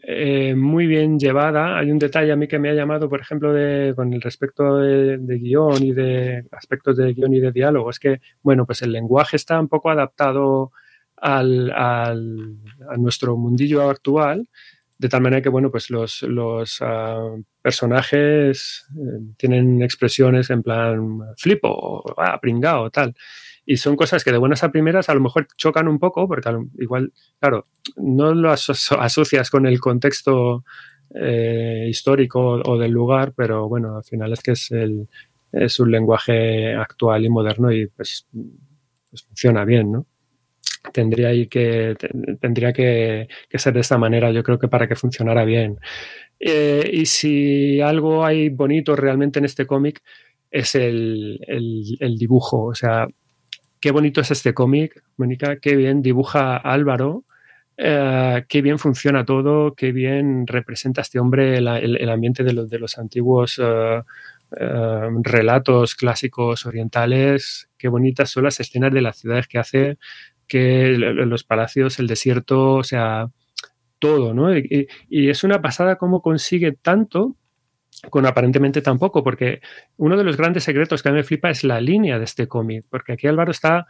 eh, muy bien llevada. Hay un detalle a mí que me ha llamado, por ejemplo, de, con el respecto de, de, guion y de aspectos de guion y de diálogo, es que, bueno, pues el lenguaje está un poco adaptado al, al, a nuestro mundillo actual, de tal manera que, bueno, pues los, los uh, personajes eh, tienen expresiones en plan flipo, ah, pringao, tal. Y son cosas que de buenas a primeras a lo mejor chocan un poco, porque igual, claro, no lo aso asocias con el contexto eh, histórico o del lugar, pero bueno, al final es que es, el, es un lenguaje actual y moderno y pues, pues funciona bien, ¿no? Tendría que, tendría que, ser de esta manera, yo creo que para que funcionara bien. Eh, y si algo hay bonito realmente en este cómic es el, el, dibujo, o sea, qué bonito es este cómic, Mónica, qué bien dibuja Álvaro, eh, qué bien funciona todo, qué bien representa este hombre el, el ambiente de los, de los antiguos uh, relatos clásicos orientales, qué bonitas son las escenas de las ciudades que hace, que los palacios, el desierto, o sea, todo, ¿no? Y, es una pasada cómo consigue tanto con aparentemente tan poco, porque uno de los grandes secretos que a mí me flipa es la línea de este cómic, porque aquí Álvaro está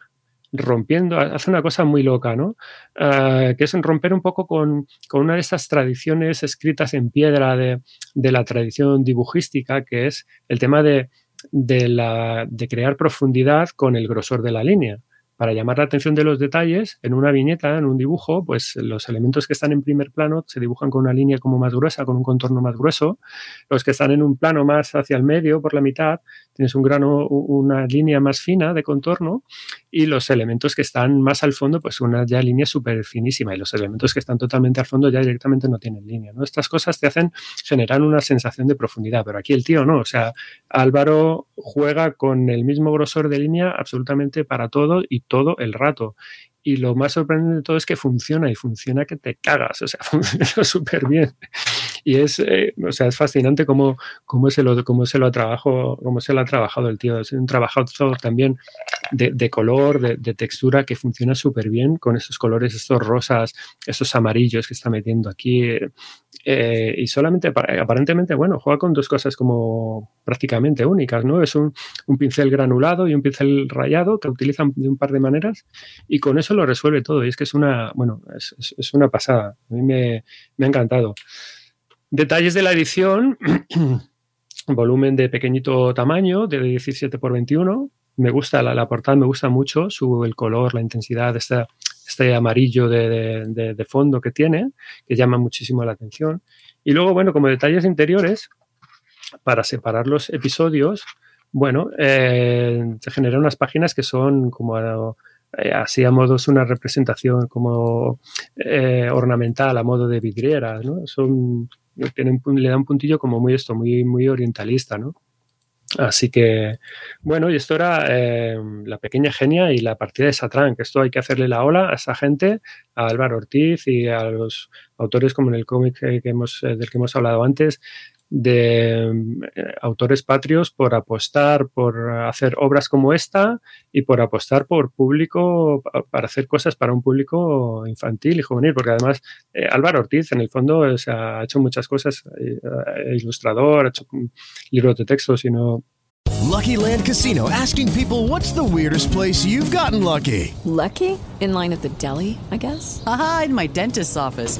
rompiendo, hace una cosa muy loca, ¿no? Uh, que es romper un poco con, con, una de estas tradiciones escritas en piedra de, de la tradición dibujística, que es el tema de, de, la, de crear profundidad con el grosor de la línea para llamar la atención de los detalles, en una viñeta, en un dibujo, pues los elementos que están en primer plano se dibujan con una línea como más gruesa, con un contorno más grueso. Los que están en un plano más hacia el medio, por la mitad, tienes un grano, una línea más fina de contorno y los elementos que están más al fondo, pues una ya línea súper finísima y los elementos que están totalmente al fondo ya directamente no tienen línea. ¿no? Estas cosas te hacen generar una sensación de profundidad, pero aquí el tío no, o sea, Álvaro juega con el mismo grosor de línea absolutamente para todo y todo el rato y lo más sorprendente de todo es que funciona y funciona que te cagas, o sea, funciona súper bien. Y es, eh, o sea, es fascinante cómo, cómo, se lo, cómo, se lo ha trabajado, cómo se lo ha trabajado el tío. Es un trabajo también de, de color, de, de, textura que funciona súper bien con esos colores, estos rosas, esos amarillos que está metiendo aquí. Eh, y solamente, aparentemente, bueno, juega con dos cosas como prácticamente únicas, ¿no? Es un, un, pincel granulado y un pincel rayado que utilizan de un par de maneras y con eso lo resuelve todo. Y es que es una, bueno, es, es, es una pasada. A mí me, me ha encantado. Detalles de la edición, volumen de pequeñito tamaño, de 17 por 21. Me gusta la, la portada, me gusta mucho su, el color, la intensidad, este, amarillo de, de, de, fondo que tiene, que llama muchísimo la atención. Y luego, bueno, como detalles interiores, para separar los episodios, bueno, eh, se generan unas páginas que son como eh, así a modo es una representación como eh, ornamental, a modo de vidriera, ¿no? Son le da un puntillo como muy esto, muy, muy orientalista, ¿no? Así que, bueno, y esto era eh, la pequeña genia y la partida de Satran, que esto hay que hacerle la ola a esa gente, a Álvaro Ortiz y a los autores como en el cómic que hemos, eh, del que hemos hablado antes, de eh, autores patrios por apostar por hacer obras como esta y por apostar por público, para hacer cosas para un público infantil y juvenil, porque además eh, Álvaro Ortiz en el fondo o sea, ha hecho muchas cosas, eh, ilustrador, ha hecho libros de texto, sino Lucky Land Casino asking people what's the weirdest place you've gotten lucky. Lucky? In line at the deli, I guess. Aha, in my dentist's office.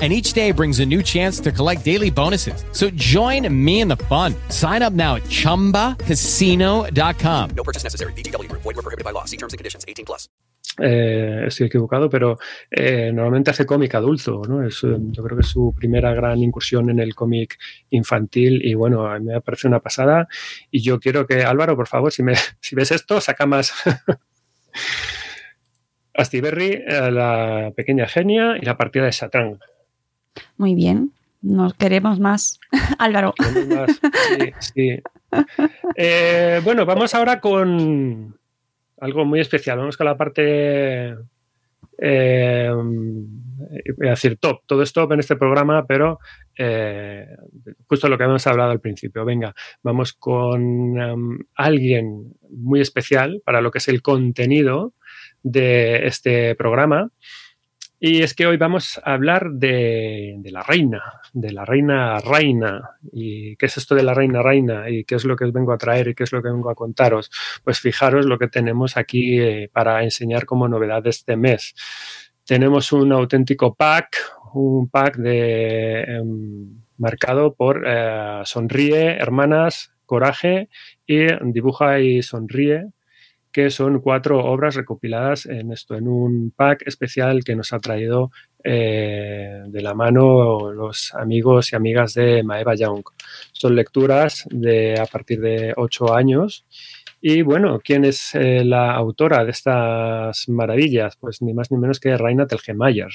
and each day brings a new chance to collect daily bonuses. So join me in the fun. Sign up now at ChumbaCasino.com. No purchase necessary. BGW. Void were prohibited by law. See terms and conditions. 18 plus. Eh, estoy equivocado, pero eh, normalmente hace cómic adulto, ¿no? Es, yo creo que es su primera gran incursión en el cómic infantil y bueno, a mí me parece una pasada y yo quiero que Álvaro, por favor, si, me, si ves esto, saca más. Astiberri, eh, la pequeña genia y la partida de Satán. Muy bien, nos queremos más. Álvaro. Sí. Eh, bueno, vamos ahora con algo muy especial. Vamos con la parte, eh, decir top. Todo es top en este programa, pero eh, justo lo que hemos hablado al principio. Venga, vamos con um, alguien muy especial para lo que es el contenido de este programa. Y es que hoy vamos a hablar de, la reina, de la reina reina. ¿Y qué es esto de la reina reina? ¿Y qué es lo que os vengo a traer y qué es lo que vengo a contaros? Pues fijaros lo que tenemos aquí eh, para enseñar como novedad de este mes. Tenemos un auténtico pack, un pack de, eh, marcado por eh, Sonríe, Hermanas, Coraje y Dibuja y Sonríe, que son cuatro obras recopiladas en esto, en un pack especial que nos ha traído eh, de la mano los amigos y amigas de Maeva Young. Son lecturas de a partir de ocho años. Y bueno, ¿quién es eh, la autora de estas maravillas? Pues ni más ni menos que Raina Telgemeier.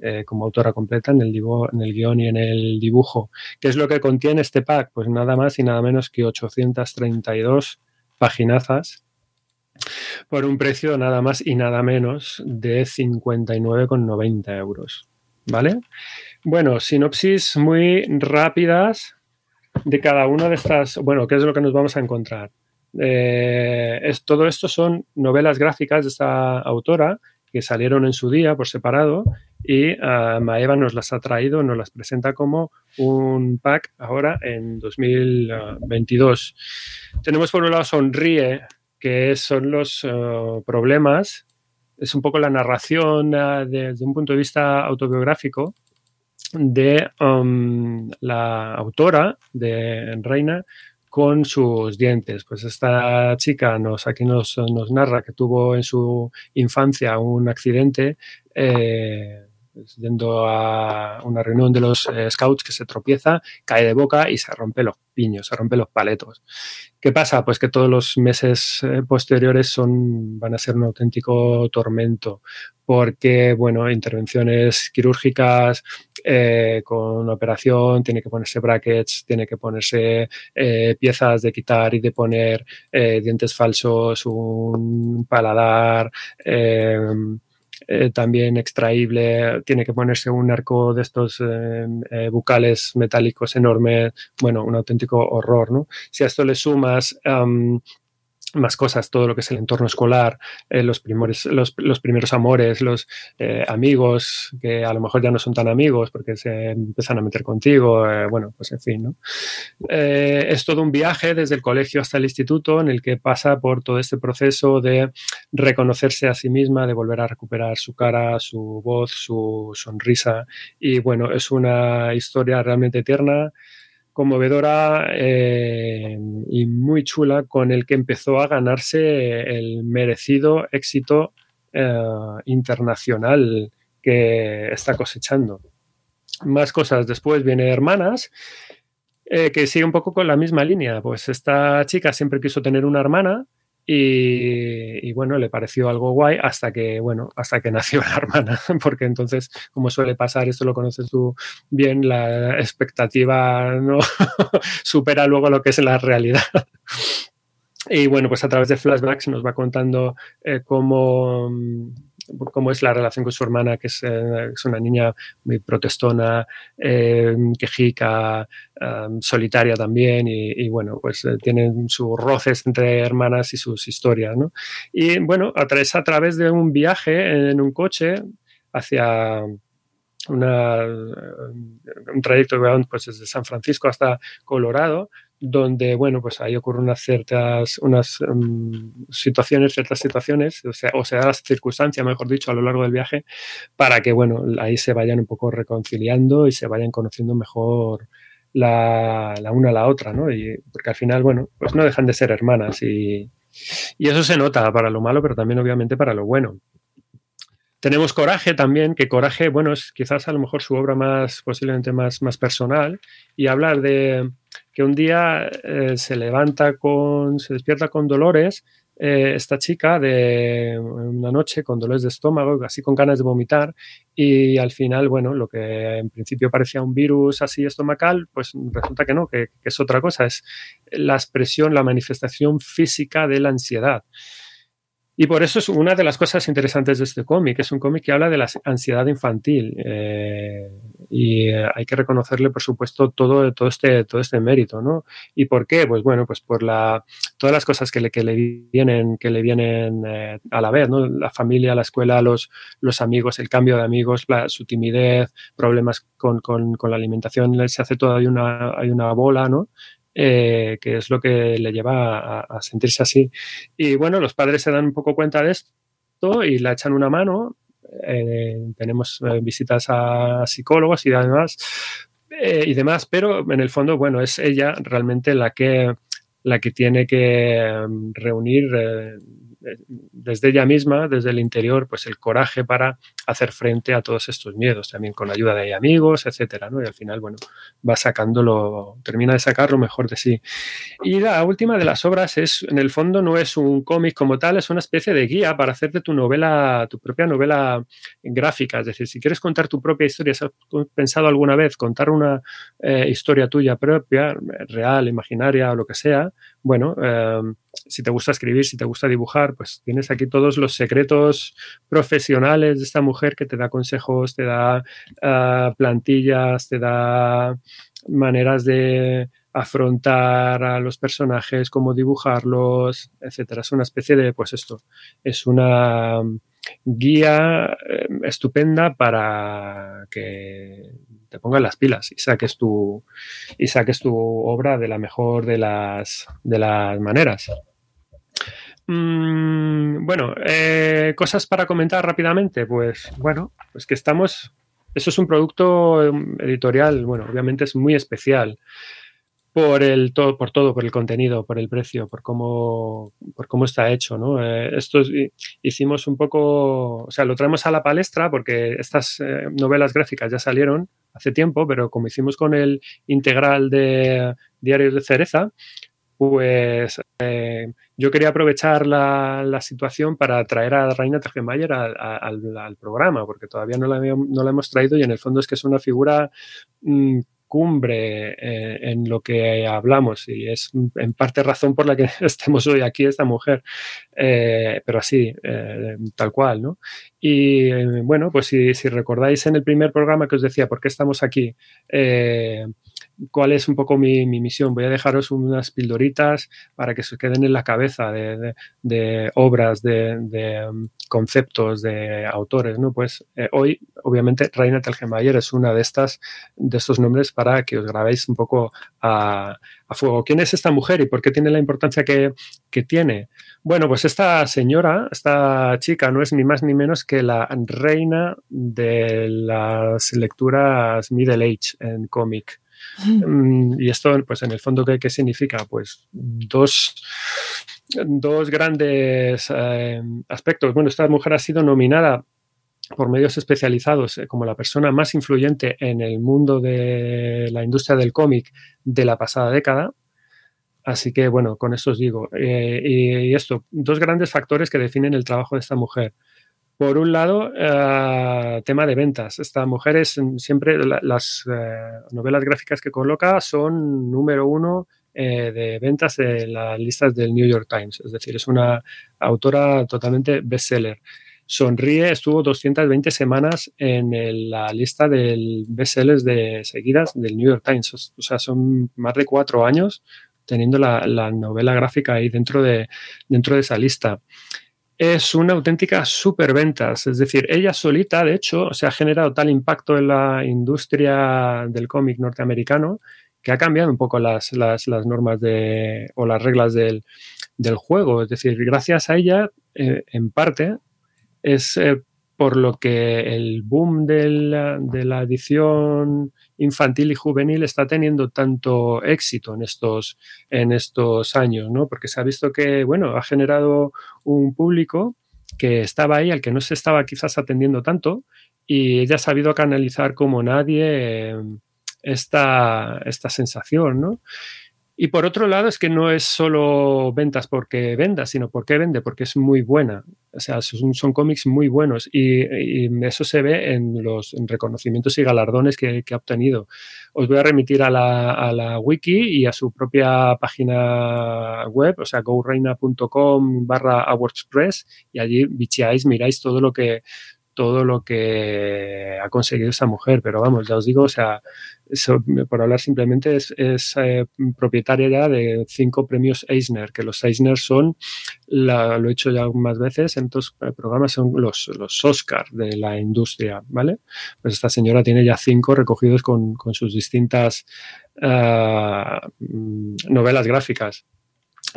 Eh, como autora completa en el, en el guion y en el dibujo. ¿Qué es lo que contiene este pack? Pues nada más y nada menos que 832 paginazas por un precio nada más y nada menos de 59,90 euros. ¿Vale? Bueno, sinopsis muy rápidas de cada una de estas. Bueno, ¿qué es lo que nos vamos a encontrar? Eh, es, todo esto son novelas gráficas de esta autora que salieron en su día por separado y uh, Maeva nos las ha traído, nos las presenta como un pack ahora en 2022. Tenemos por un lado Sonríe, que son los uh, problemas, es un poco la narración desde un punto de vista autobiográfico de um, la autora de Reina con sus dientes. Pues esta chica nos, aquí nos, nos narra que tuvo en su infancia un accidente eh, yendo a una reunión de los eh, scouts que se tropieza, cae de boca y se rompe los piños, se rompe los paletos. ¿Qué pasa? Pues que todos los meses eh, posteriores son, van a ser un auténtico tormento, porque, bueno, intervenciones quirúrgicas eh, con operación, tiene que ponerse brackets, tiene que ponerse piezas de quitar y de poner dientes falsos, un paladar. Eh, también extraíble, tiene que ponerse un arco de estos eh, eh, bucales metálicos enormes, bueno, un auténtico horror, ¿no? Si a esto le sumas um, más cosas, todo lo que es el entorno escolar, eh, los, primores, los, los, primeros amores, los eh, amigos que a lo mejor ya no son tan amigos porque se empiezan a meter contigo, eh, bueno, pues en fin, ¿no? Es todo un viaje desde el colegio hasta el instituto en el que pasa por todo este proceso de reconocerse a sí misma, de volver a recuperar su cara, su voz, su sonrisa y bueno, es una historia realmente tierna conmovedora eh, y muy chula con el que empezó a ganarse el merecido éxito eh, internacional que está cosechando. Más cosas después viene Hermanas, eh, que sigue un poco con la misma línea. Pues esta chica siempre quiso tener una hermana, y, bueno, le pareció algo guay hasta que, bueno, hasta que nació la hermana, porque entonces, como suele pasar, esto lo conoces tú bien, la expectativa no supera luego lo que es la realidad. Y bueno, pues a través de flashbacks nos va contando eh, cómo cómo es la relación con su hermana, que es, eh, es una niña muy protestona, eh, quejica, um, solitaria también, y, bueno, pues eh, tienen sus roces entre hermanas y sus historias, ¿no? Y bueno, a través, a través de un viaje en un coche hacia una, un trayecto pues, desde San Francisco hasta Colorado, donde, bueno, pues ahí ocurren unas ciertas, unas um, situaciones, ciertas situaciones, o sea, o sea, las circunstancias, mejor dicho, a lo largo del viaje, para que, bueno, ahí se vayan un poco reconciliando y se vayan conociendo mejor la, la una a la otra, ¿no? Y, porque al final, bueno, pues no dejan de ser hermanas y, y eso se nota para lo malo, pero también obviamente para lo bueno. Tenemos Coraje también, que Coraje, bueno, es quizás a lo mejor su obra más, posiblemente más, más personal, y hablar de que un día eh, se levanta con, se despierta con dolores, eh, esta chica de una noche con dolores de estómago, así con ganas de vomitar, y al final, bueno, lo que en principio parecía un virus así estomacal, pues resulta que no, que, es otra cosa, es la expresión, la manifestación física de la ansiedad. Y por eso es una de las cosas interesantes de este cómic. Es un cómic que habla de la ansiedad infantil. Eh, y hay que reconocerle, por supuesto, todo, todo, este, todo este mérito, ¿no? ¿Y por qué? Pues bueno, pues por la, todas las cosas que le, que le vienen, que le vienen eh, a la vez, ¿no? La familia, la escuela, los, los amigos, el cambio de amigos, la, su timidez, problemas con, con, la alimentación, se hace toda hay una, hay una bola, ¿no? eh, que es lo que le lleva a, a, sentirse así. Y bueno, los padres se dan un poco cuenta de esto y la echan una mano. Eh, tenemos eh, visitas a psicólogos y demás, eh, y demás, pero en el fondo, bueno, es ella realmente la que, la que tiene que um, reunir desde ella misma, desde el interior, pues el coraje para hacer frente a todos estos miedos, también con ayuda de amigos, etcétera, ¿no? Y al final, bueno, va sacándolo, termina de sacar lo mejor de sí. Y la última de las obras es, en el fondo, no es un cómic como tal, es una especie de guía para hacerte tu novela, tu propia novela gráfica. Es decir, si quieres contar tu propia historia, si has pensado alguna vez contar una eh, historia tuya propia, real, imaginaria o lo que sea, bueno, eh, si te gusta escribir, si te gusta dibujar, pues tienes aquí todos los secretos profesionales de esta mujer que te da consejos, te da uh, plantillas, te da maneras de afrontar a los personajes, cómo dibujarlos, etcétera. Es una especie de, pues esto, es una guía eh, estupenda para que te pongas las pilas y saques tu y saques tu obra de la mejor de las de las maneras. Mm, bueno, eh, cosas para comentar rápidamente. Pues bueno, pues que estamos. Eso es un producto em, editorial, bueno, obviamente es muy especial por el todo, por todo, por el contenido, por el precio, por cómo, por cómo está hecho, ¿no? Eh, esto hicimos un poco, o sea, lo traemos a la palestra porque estas eh, novelas gráficas ya salieron hace tiempo, pero como hicimos con el integral de Diarios de Cereza, pues eh, yo quería aprovechar la, la, situación para traer a Reina Tergemayer al, programa, porque todavía no la, no la, hemos traído y en el fondo es que es una figura mmm, cumbre eh, en lo que hablamos y es en parte razón por la que estemos hoy aquí esta mujer, eh, pero así, eh, tal cual, ¿no? Y bueno, pues si, si, recordáis en el primer programa que os decía, ¿por qué estamos aquí? Cuál es un poco mi, mi, misión. Voy a dejaros unas pildoritas para que se queden en la cabeza de, obras, de, um, conceptos, de autores. ¿no? Pues eh, hoy, obviamente, Reina Telgemeier es una de estas, de estos nombres para que os grabéis un poco a, a, fuego. ¿Quién es esta mujer y por qué tiene la importancia que, que tiene? Bueno, pues esta señora, esta chica, no es ni más ni menos que la reina de las lecturas Middle Age en cómic. Mm. Y esto, pues en el fondo, ¿qué, qué significa? Pues dos, dos grandes eh, aspectos. Bueno, esta mujer ha sido nominada por medios especializados eh, como la persona más influyente en el mundo de la industria del cómic de la pasada década. Así que, bueno, con esto os digo. Eh, y, y esto, dos grandes factores que definen el trabajo de esta mujer. Por un lado, uh, tema de ventas. Esta mujer es siempre la, las uh, novelas gráficas que coloca son número uno eh, de ventas en las listas del New York Times. Es decir, es una autora totalmente bestseller. Sonríe estuvo 220 semanas en el, la lista del bestsellers de seguidas del New York Times. O sea, son más de cuatro años teniendo la, la novela gráfica ahí dentro de, dentro de esa lista es una auténtica superventas. Es decir, ella solita, de hecho, se ha generado tal impacto en la industria del cómic norteamericano que ha cambiado un poco las, las, las normas de, o las reglas del, del, juego. Es decir, gracias a ella, eh, en parte, es eh, por lo que el boom de la, de la, edición infantil y juvenil está teniendo tanto éxito en estos, en estos años, ¿no? Porque se ha visto que, bueno, ha generado un público que estaba ahí, al que no se estaba quizás atendiendo tanto, y ella ha sabido canalizar como nadie eh, esta, esta sensación, ¿no? Y por otro lado, es que no es solo ventas porque venda, sino porque vende, porque es muy buena. O sea, son, cómics muy buenos y, eso se ve en los en reconocimientos y galardones que, ha obtenido. Os voy a remitir a la, a la, wiki y a su propia página web, o sea, goreina.com barra awardspress y allí bicheáis, miráis todo lo que todo lo que ha conseguido esa mujer, pero vamos, ya os digo, o sea, por hablar simplemente, es, eh, propietaria ya de cinco premios Eisner, que los Eisner son, lo he hecho ya más veces en estos programas, son los, los Oscar de la industria, ¿vale? Pues esta señora tiene ya cinco recogidos con, con sus distintas uh, novelas gráficas.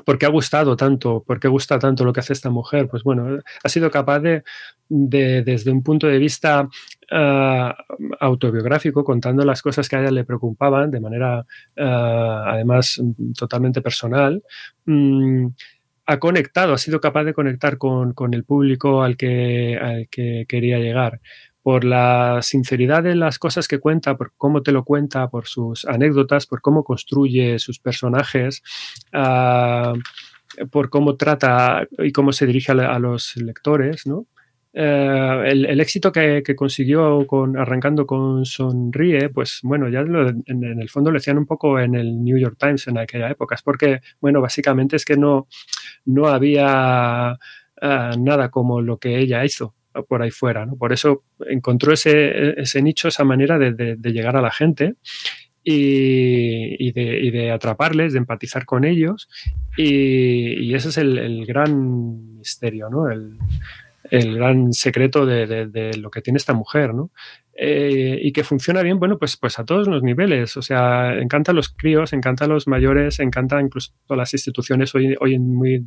¿Por qué ha gustado tanto? ¿Por qué gusta tanto lo que hace esta mujer? Pues bueno, ha sido capaz de, de desde un punto de vista uh, autobiográfico, contando las cosas que a ella le preocupaban de manera, uh, además, totalmente personal, um, ha conectado, ha sido capaz de conectar con, con el público al que, al que quería llegar por la sinceridad de las cosas que cuenta, por cómo te lo cuenta, por sus anécdotas, por cómo construye sus personajes, uh, por cómo trata y cómo se dirige a, los lectores, ¿no? eh, el, éxito que, consiguió con, arrancando con Sonríe, pues bueno, ya lo, en, el fondo lo decían un poco en el New York Times en aquella época. Es porque, bueno, básicamente es que no, no había uh, nada como lo que ella hizo por ahí fuera. ¿no? Por eso encontró ese, ese nicho, esa manera de, llegar a la gente y, de, y, de, atraparles, de empatizar con ellos. Y, ese es el, el, gran misterio, ¿no? El, el gran secreto de, lo que tiene esta mujer, ¿no? Eh, y que funciona bien, bueno, pues, pues a todos los niveles. O sea, encanta a los críos, encanta a los mayores, encanta incluso las instituciones. Hoy, hoy en muy,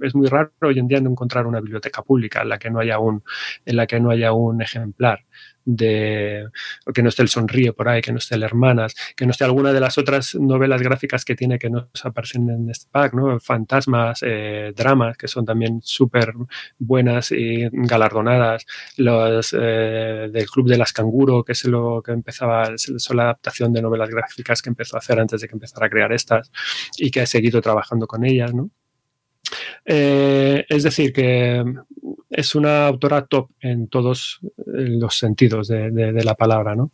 es muy raro hoy en día no encontrar una biblioteca pública en la que no haya un, en la que no haya un ejemplar de que no esté el sonríe por ahí, que no esté el hermanas, que no esté alguna de las otras novelas gráficas que tiene que no aparecen en este pack, ¿no? Fantasmas, eh, dramas, que son también súper buenas y galardonadas, los eh, del Club de las Canguro, que es lo que empezaba, es la adaptación de novelas gráficas que empezó a hacer antes de que empezara a crear estas y que ha seguido trabajando con ellas, ¿no? Eh, es decir, que es una autora top en todos los sentidos de la palabra. ¿no?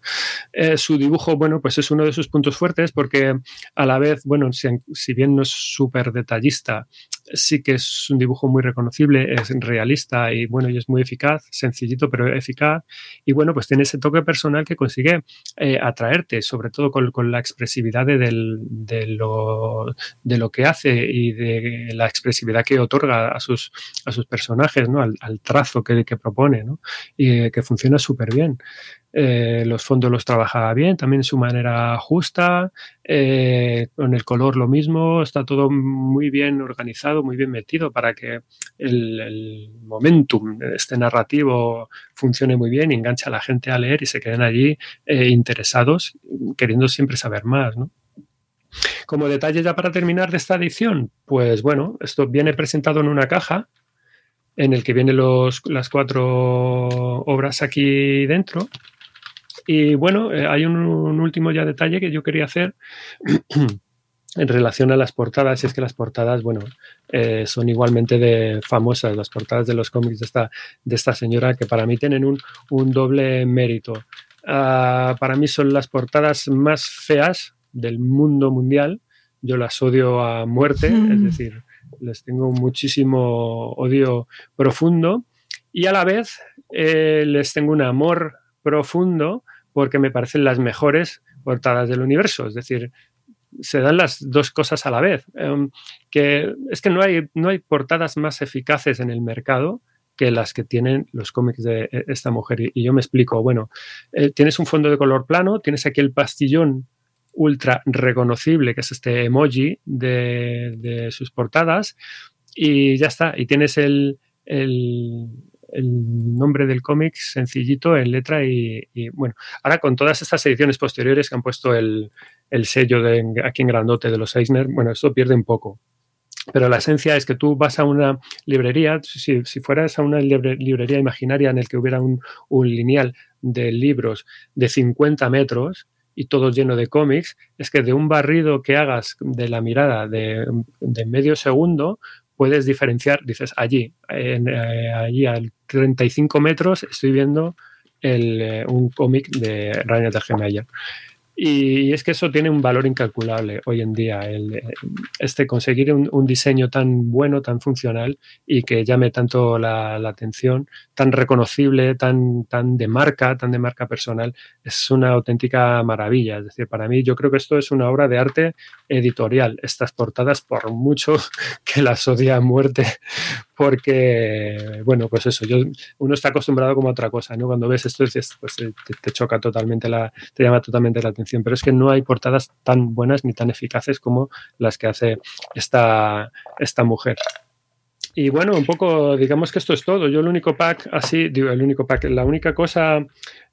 Eh, su dibujo, bueno, pues es uno de sus puntos fuertes porque a la vez, bueno, si, si bien no es súper detallista, sí que es un dibujo muy reconocible, es realista y bueno, y es muy eficaz, sencillito pero eficaz. Y bueno, pues tiene ese toque personal que consigue eh, atraerte, sobre todo con, la expresividad de, lo, de lo que hace y de la expresividad que otorga a sus, a sus personajes, ¿no? al, trazo que, que propone, y eh, que funciona súper bien. Eh, los fondos los trabajaba bien, también su manera justa, eh, con el color lo mismo, está todo muy bien organizado, muy bien metido para que el, momentum, este narrativo funcione muy bien, y enganche a la gente a leer y se queden allí eh, interesados, queriendo siempre saber más. Como detalle ya para terminar de esta edición, pues bueno, esto viene presentado en una caja en el que vienen los, las cuatro obras aquí dentro. Y bueno, eh, hay un, un, último ya detalle que yo quería hacer en relación a las portadas, y es que las portadas, bueno, eh, son igualmente de famosas, las portadas de los cómics de esta, de esta señora, que para mí tienen un, un doble mérito. Uh, para mí son las portadas más feas del mundo mundial. Yo las odio a muerte, mm. es decir, les tengo muchísimo odio profundo y a la vez eh, les tengo un amor profundo porque me parecen las mejores portadas del universo. Es decir, se dan las dos cosas a la vez. Um, que es que no hay, no hay portadas más eficaces en el mercado que las que tienen los cómics de esta mujer. Y, y yo me explico, bueno, eh, tienes un fondo de color plano, tienes aquí el pastillón ultra reconocible, que es este emoji de, de sus portadas, y ya está. Y tienes el, el, el nombre del cómic sencillito en letra y, y, bueno, ahora con todas estas ediciones posteriores que han puesto el, el sello de aquí en grandote de los Eisner, bueno, esto pierde un poco. Pero la esencia es que tú vas a una librería, si, si fueras a una libre, librería imaginaria en el que hubiera un, un lineal de libros de 50 metros, y todo lleno de cómics, es que de un barrido que hagas de la mirada de, de medio segundo, puedes diferenciar, dices, allí, en, eh, allí a 35 metros estoy viendo el, eh, un cómic de Rainer de Gemeyer. Y es que eso tiene un valor incalculable hoy en día, el, este conseguir un, un, diseño tan bueno, tan funcional y que llame tanto la, la, atención, tan reconocible, tan, tan de marca, tan de marca personal, es una auténtica maravilla. Es decir, para mí yo creo que esto es una obra de arte editorial. Estas portadas, por mucho que las odia a muerte, porque, bueno, pues eso, yo, uno está acostumbrado como a otra cosa, ¿no? Cuando ves esto, dices, pues te, te, choca totalmente la, te llama totalmente la atención, pero es que no hay portadas tan buenas ni tan eficaces como las que hace esta, esta mujer. Y bueno, un poco, digamos que esto es todo. Yo el único pack, así, digo, el único pack, la única cosa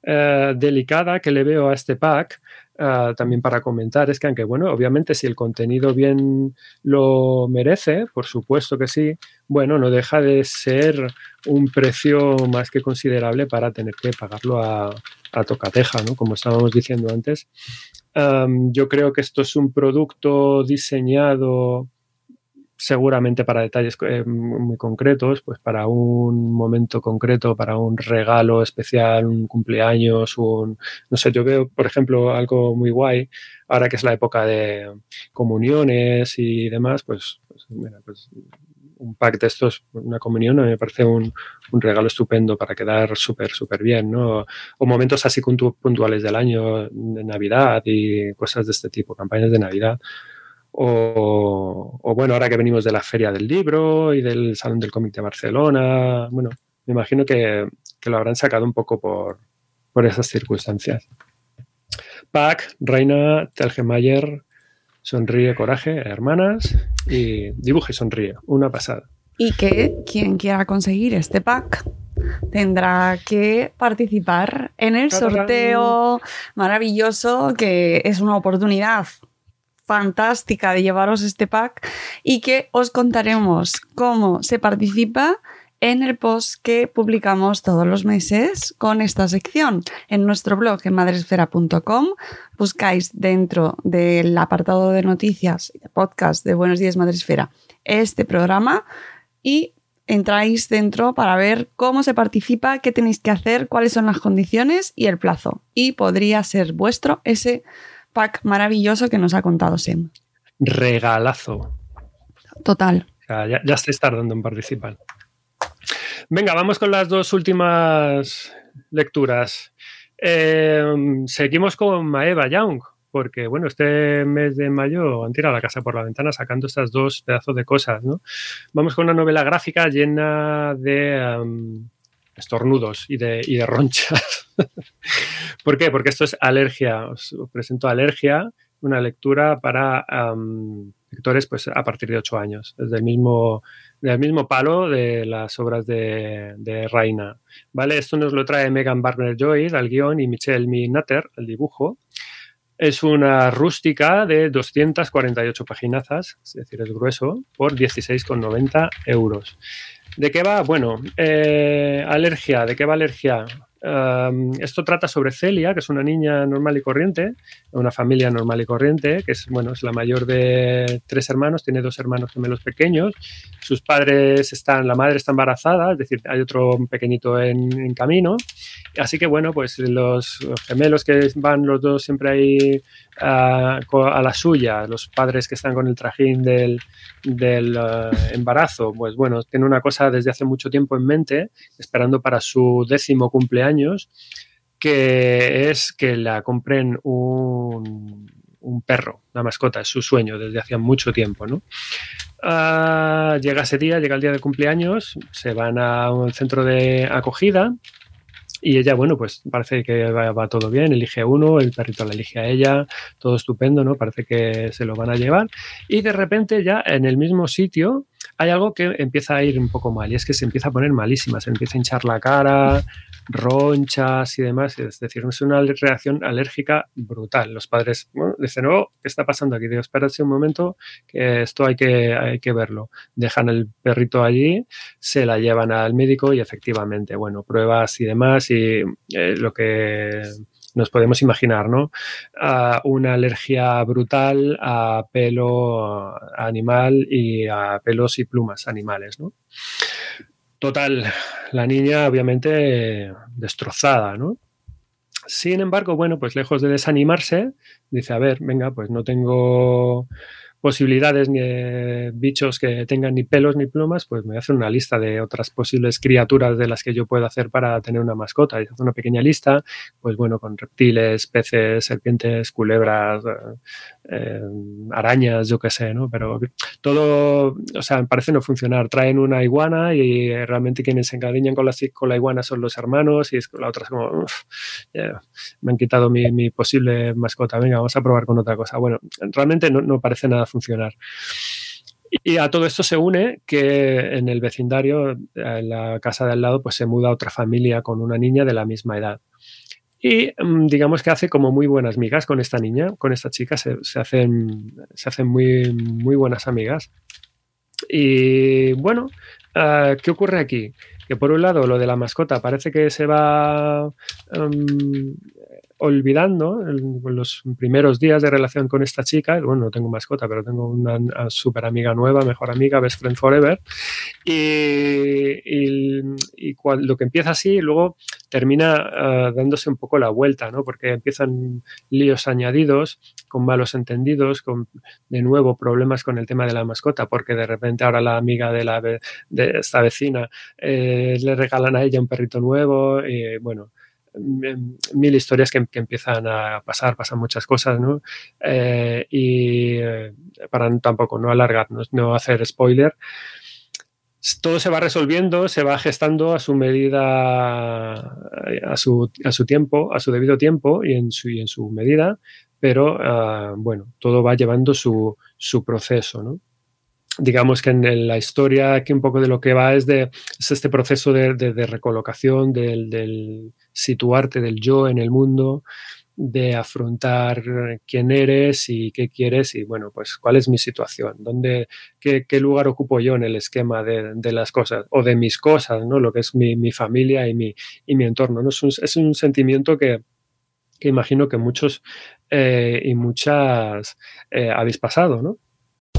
eh, delicada que le veo a este pack Uh, también para comentar es que aunque bueno, obviamente si el contenido bien lo merece, por supuesto que sí, bueno, no deja de ser un precio más que considerable para tener que pagarlo a, a tocateja, ¿no? Como estábamos diciendo antes. Yo creo que esto es un producto diseñado seguramente para detalles eh, muy concretos, pues para un momento concreto, para un regalo especial, un cumpleaños, un, no sé, yo veo, por ejemplo, algo muy guay, ahora que es la época de comuniones y demás, pues, pues, mira, pues un pack de estos, una comunión, me parece un, un regalo estupendo para quedar súper, súper bien, ¿no? O momentos así puntu- puntuales del año, de Navidad y cosas de este tipo, campañas de Navidad. O, o, bueno, ahora que venimos de la Feria del Libro y del Salón del Cómic de Barcelona, bueno, me imagino que, que lo habrán sacado un poco por, por esas circunstancias. Pac, Reina, Telgemeier, Sonríe, Coraje, Hermanas y Dibuje Sonríe, una pasada. Y que quien quiera conseguir este pack tendrá que participar en el sorteo maravilloso que es una oportunidad fantástica de llevaros este pack y que os contaremos cómo se participa en el post que publicamos todos los meses con esta sección. En nuestro blog en madresfera.com buscáis dentro del apartado de noticias y de podcast de Buenos Días Madresfera este programa y entráis dentro para ver cómo se participa, qué tenéis que hacer, cuáles son las condiciones y el plazo. Y podría ser vuestro ese pack maravilloso que nos ha contado Sem. Regalazo. Total. O sea, ya, ya estáis tardando en participar. Venga, vamos con las dos últimas lecturas. Eh, seguimos con Maeva Young, porque bueno, este mes de mayo han tirado la casa por la ventana sacando estas dos pedazos de cosas, ¿no? Vamos con una novela gráfica llena de um, estornudos y de, y de ronchas. ¿Por qué? Porque esto es alergia. Os presento alergia, una lectura para lectores pues, a partir de 8 años, desde el mismo, del mismo palo de las obras de, de Raina. ¿vale? Esto nos lo trae Megan Barner Joy al guion y Michelle Minater al dibujo. Es una rústica de 248 paginazas, es decir, es grueso, por 16,90 euros. ¿De qué va? Bueno, eh, alergia. ¿De qué va alergia? Um, esto trata sobre Celia, que es una niña normal y corriente, una familia normal y corriente, que es, bueno, es la mayor de tres hermanos, tiene dos hermanos gemelos pequeños. Sus padres están, la madre está embarazada, es decir, hay otro pequeñito en, en camino. Así que, bueno, pues los gemelos que van los dos siempre ahí a, la suya, los padres que están con el trajín del, del uh, embarazo, pues bueno, tiene una cosa desde hace mucho tiempo en mente, esperando para su décimo cumpleaños, que es que la compren un, un perro, una mascota, es su sueño desde hacía mucho tiempo, ¿no? Uh, llega ese día, llega el día de cumpleaños, se van a un centro de acogida y ella, bueno, pues parece que va, va, todo bien, elige uno, el perrito la elige a ella, todo estupendo, ¿no? Parece que se lo van a llevar. Y de repente ya en el mismo sitio hay algo que empieza a ir un poco mal y es que se empieza a poner malísima, se empieza a hinchar la cara, ronchas y demás. Es decir, es una reacción alérgica brutal. Los padres bueno, dicen, oh, ¿qué está pasando aquí? Digo, espérate un momento, que esto hay que, hay que verlo. Dejan el perrito allí, se la llevan al médico y efectivamente, bueno, pruebas y demás y eh, lo que nos podemos imaginar, ¿no? Una alergia brutal a pelo animal y a pelos y plumas animales, ¿no? Total, la niña obviamente destrozada, ¿no? Sin embargo, bueno, pues lejos de desanimarse, dice, a ver, venga, pues no tengo posibilidades ni de bichos que tengan ni pelos ni plumas, pues me hacer una lista de otras posibles criaturas de las que yo puedo hacer para tener una mascota. Y hace una pequeña lista, pues bueno, con reptiles, peces, serpientes, culebras, eh, arañas, yo qué sé, ¿no? Pero todo, o sea, parece no funcionar. Traen una iguana y realmente quienes se encariñan con la, con la iguana son los hermanos y es, la otra es como, me han quitado mi, mi, posible mascota, venga, vamos a probar con otra cosa. Bueno, realmente no, no parece nada funcionar. Y a todo esto se une que en el vecindario, en la casa de al lado, pues se muda otra familia con una niña de la misma edad. Y digamos que hace como muy buenas amigas con esta niña, con esta chica, se, hacen, se hacen muy, muy buenas amigas. Y bueno, uh, ¿qué ocurre aquí? Que por un lado lo de la mascota parece que se va um, olvidando los primeros días de relación con esta chica. Bueno, no tengo mascota, pero tengo una, súper amiga nueva, mejor amiga, best friend forever. Y, y, lo que empieza así, luego termina ah, dándose un poco la vuelta, ¿no? Porque empiezan líos añadidos, con malos entendidos, con de nuevo problemas con el tema de la mascota, porque de repente ahora la amiga de, la, de esta vecina eh, le regalan a ella un perrito nuevo, y bueno, mil historias que, empiezan a pasar, pasan muchas cosas, ¿no? Eh, y eh, para tampoco no alargarnos, no hacer spoiler, todo se va resolviendo, se va gestando a su medida, a su, a su tiempo, a su debido tiempo y en su, y en su medida, pero ah, bueno, todo va llevando su, su proceso, ¿no? Digamos que en la historia aquí un poco de lo que va es de este proceso de, recolocación, del, situarte del yo en el mundo, de afrontar quién eres y qué quieres y bueno, pues cuál es mi situación, dónde, qué, lugar ocupo yo en el esquema de, las cosas o de mis cosas, ¿no? Lo que es mi, familia y mi, y mi entorno, ¿no? Es un, sentimiento que, imagino que muchos eh, y muchas eh, habéis pasado, ¿no?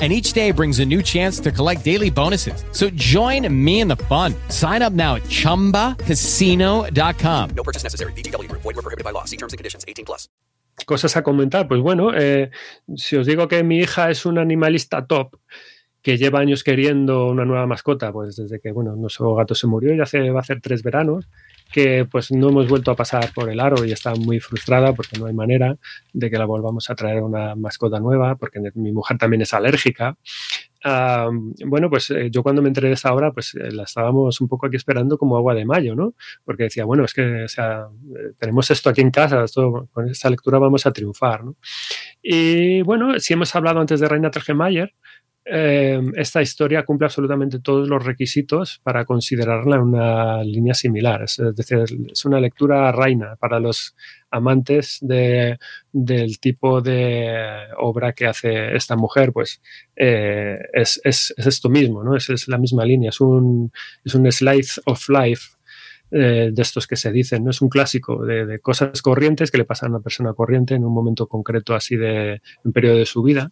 and each day brings a new chance to collect daily bonuses. So join me in the fun. Sign up now at ChumbaCasino.com. No purchase necessary. BGW. Void were prohibited by law. See terms and conditions. 18 plus. Cosas a comentar. Pues bueno, eh, si os digo que mi hija es un animalista top, que lleva años queriendo una nueva mascota, pues desde que, bueno, nuestro gato se murió, ya hace, va a hacer tres veranos, que pues no hemos vuelto a pasar por el aro y está muy frustrada porque no hay manera de que la volvamos a traer una mascota nueva, porque mi mujer también es alérgica. bueno, pues eh, yo cuando me enteré de esa hora, pues eh, la estábamos un poco aquí esperando como agua de mayo, ¿no? Porque decía, bueno, es que o sea, eh, tenemos esto aquí en casa, esto, con esta lectura vamos a triunfar. Y bueno, si hemos hablado antes de Reina Tergemayer, eh, esta historia cumple absolutamente todos los requisitos para considerarla una línea similar. Es, decir, es una lectura reina para los amantes de, del tipo de obra que hace esta mujer, pues eh, es, es, es, esto mismo, ¿no? Es, la misma línea, es un, es un slice of life eh, de estos que se dicen, ¿no? Es un clásico de, de, cosas corrientes que le pasan a una persona corriente en un momento concreto así de un periodo de su vida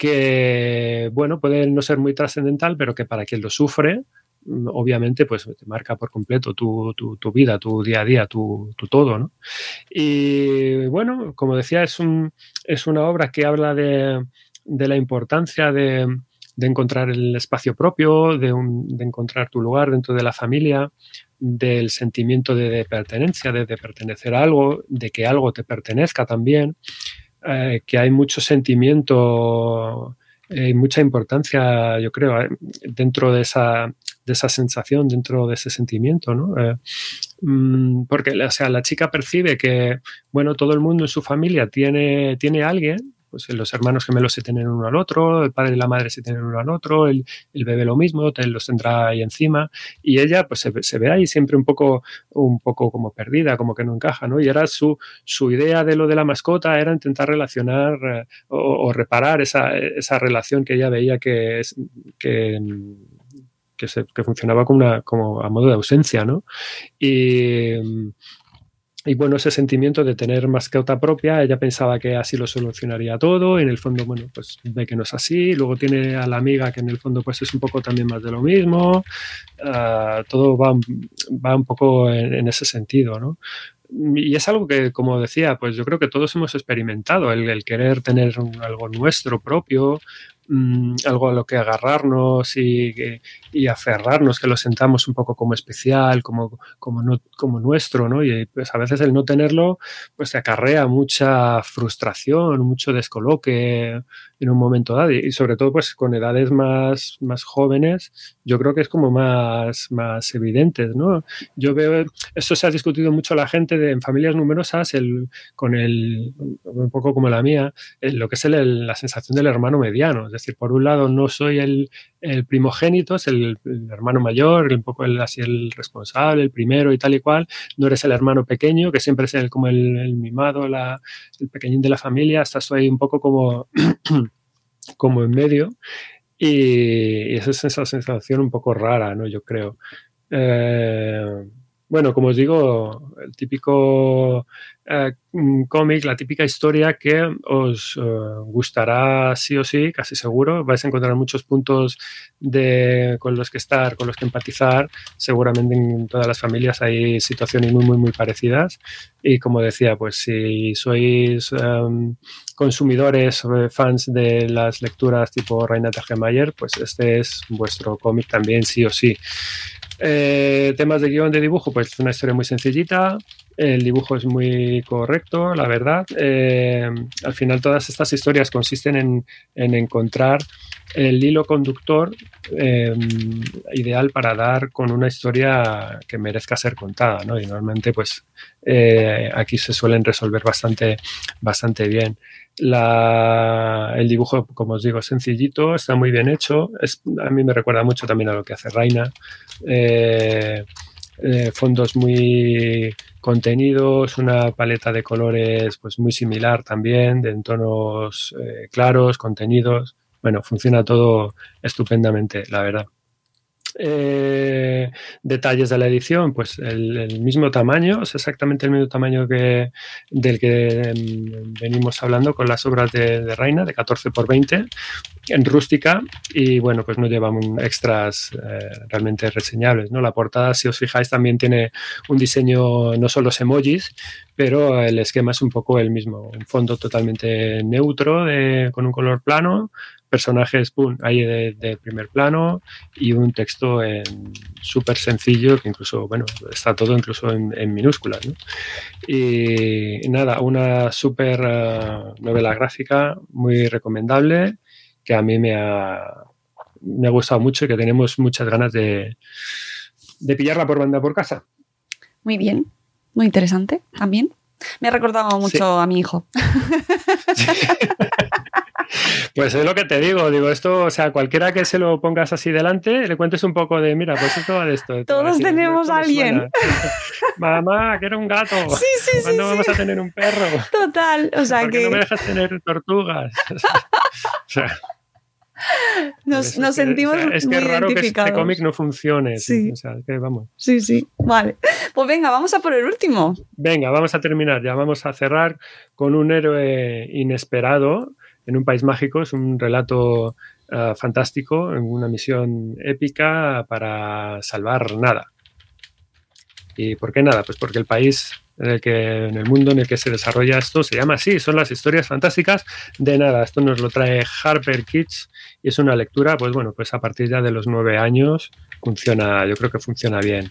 que, bueno, puede no ser muy trascendental, pero que para quien lo sufre, mm, obviamente, pues te marca por completo tu, tu, vida, tu día a día, tu, tu, todo, ¿no? Y bueno, como decía, es, un, es una obra que habla de, de la importancia de, de, encontrar el espacio propio, de, de, encontrar tu lugar dentro de la familia, del sentimiento de, pertenencia, de, pertenecer a algo, de que algo te pertenezca también. Eh, que hay mucho sentimiento eh, y mucha importancia, yo creo, eh, dentro de esa, de esa sensación, dentro de ese sentimiento, ¿no? Mm, porque o sea, la chica percibe que, bueno, todo el mundo en su familia tiene, tiene alguien pues los hermanos gemelos se tienen uno al otro, el padre y la madre se tienen uno al otro, el, bebé lo mismo, los tendrá ahí encima, y ella pues se, ve ahí siempre un poco, un poco como perdida, como que no encaja, ¿no? Y era su, su idea de lo de la mascota era intentar relacionar eh, o, reparar esa, esa, relación que ella veía que, que que, se, que, funcionaba como, una, como a modo de ausencia, ¿no? Y, y bueno, ese sentimiento de tener mascota propia, ella pensaba que así lo solucionaría todo, en el fondo, bueno, pues ve que no es así, luego tiene a la amiga que en el fondo pues es un poco también más de lo mismo, uh, todo va, va, un poco en, en, ese sentido, ¿no? Y es algo que, como decía, pues yo creo que todos hemos experimentado, el, el querer tener un, algo nuestro propio, mm, algo a lo que agarrarnos y, y, aferrarnos, que lo sentamos un poco como especial, como, como, no, como nuestro, ¿no? Y pues a veces el no tenerlo, pues te acarrea mucha frustración, mucho descoloque en un momento dado y sobre todo pues con edades más, más jóvenes, yo creo que es como más, más ¿no? Yo veo, esto se ha discutido mucho la gente de, en familias numerosas, el, con el, un poco como la mía, lo que es el, la sensación del hermano mediano. Es decir, por un lado no soy el, el primogénito, es el, hermano mayor, un poco el, así el responsable, el primero y tal y cual. No eres el hermano pequeño, que siempre es el, como el, mimado, el pequeñín de la familia. Estás ahí un poco como, como en medio. Y, esa es esa sensación un poco rara, ¿no? Yo creo. Eh, bueno, como os digo, el típico eh, cómic, la típica historia que os eh, gustará sí o sí, casi seguro. Vais a encontrar muchos puntos con los que estar, con los que empatizar. Seguramente en todas las familias hay situaciones muy, muy, muy parecidas. Y como decía, pues si sois em, consumidores o fans de las lecturas tipo Reina Tergemayer, pues este es vuestro cómic también sí o sí. Eh, temas de guion de dibujo, pues una historia muy sencillita. El dibujo es muy correcto, la verdad. Eh, al final todas estas historias consisten en, encontrar el hilo conductor eh, ideal para dar con una historia que merezca ser contada, ¿no? Y normalmente, pues aquí se suelen resolver bastante, bastante bien. El dibujo, como os digo, es sencillito, está muy bien hecho. a mí me recuerda mucho también a lo que hace Raina. Eh, eh, fondos muy contenidos, una paleta de colores pues muy similar también, de tonos eh, claros, contenidos. Bueno, funciona todo estupendamente, la verdad. Eh, detalles de la edición, pues el, mismo tamaño, es exactamente el mismo tamaño que del que mm, venimos hablando con las obras de, de Reina, de 14 por 20, en rústica, y bueno, pues no llevamos extras eh, realmente reseñables. ¿no? La portada, si os fijáis, también tiene un diseño, no solo emojis, pero el esquema es un poco el mismo, un fondo totalmente neutro, con un color plano, personajes pum, ahí de, primer plano y un texto súper sencillo que incluso, bueno, está todo incluso en, minúsculas. Y, nada, una súper eh, novela gráfica muy recomendable que a mí me ha, me ha gustado mucho y que tenemos muchas ganas de, de pillarla por banda por casa. Muy bien, muy interesante también. Me ha recordado mucho a mi hijo. Pues es lo que te digo, digo, esto, o sea, cualquiera que se lo pongas así delante, le cuentes un poco de, mira, pues esto va de esto. Todos tenemos a alguien. Mamá, que era un gato. Sí, sí, sí. ¿Cuándo vamos a tener un perro? Total, o sea ¿Por que... no me dejas tener tortugas? o sea... Nos, nos sentimos que, es que es raro que este cómic no funcione. Sí. O sea, que vamos. Sí, sí. Vale. Pues venga, vamos a por el último. Venga, vamos a terminar. Ya vamos a cerrar con un héroe inesperado en un país mágico. Es un relato uh, fantástico, en una misión épica para salvar nada. ¿Y por qué nada? Pues porque el país en el que en el mundo en el que se desarrolla esto se llama así, son las historias fantásticas de nada. Esto nos lo trae Harper Kids y es una lectura, pues bueno, pues a partir ya de los nueve años funciona, yo creo que funciona bien.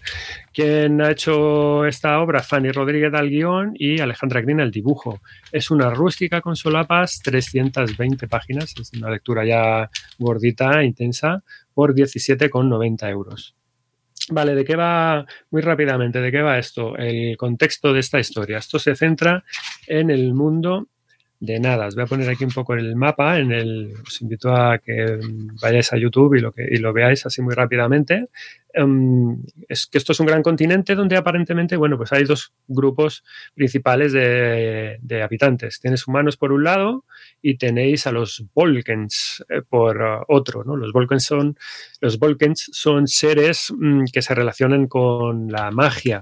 ¿Quién ha hecho esta obra? Fanny Rodríguez al guion y Alejandra Green al dibujo. Es una rústica con solapas, 320 páginas, es una lectura ya gordita, intensa, por 17,90 euros. Vale, ¿de qué va muy rápidamente? ¿De qué va esto? El contexto de esta historia. Esto se centra en el mundo de nada. Os voy a poner aquí un poco el mapa. En el, os invito a que vayáis a YouTube y lo, que, lo veáis así muy rápidamente. Um, es que esto es un gran continente donde aparentemente, bueno, pues hay dos grupos principales de, de habitantes. Tienes humanos por un lado y tenéis a los Volkens eh, por uh, otro, ¿no? Los Volkens son, los Volkens son seres mm, que se relacionan con la magia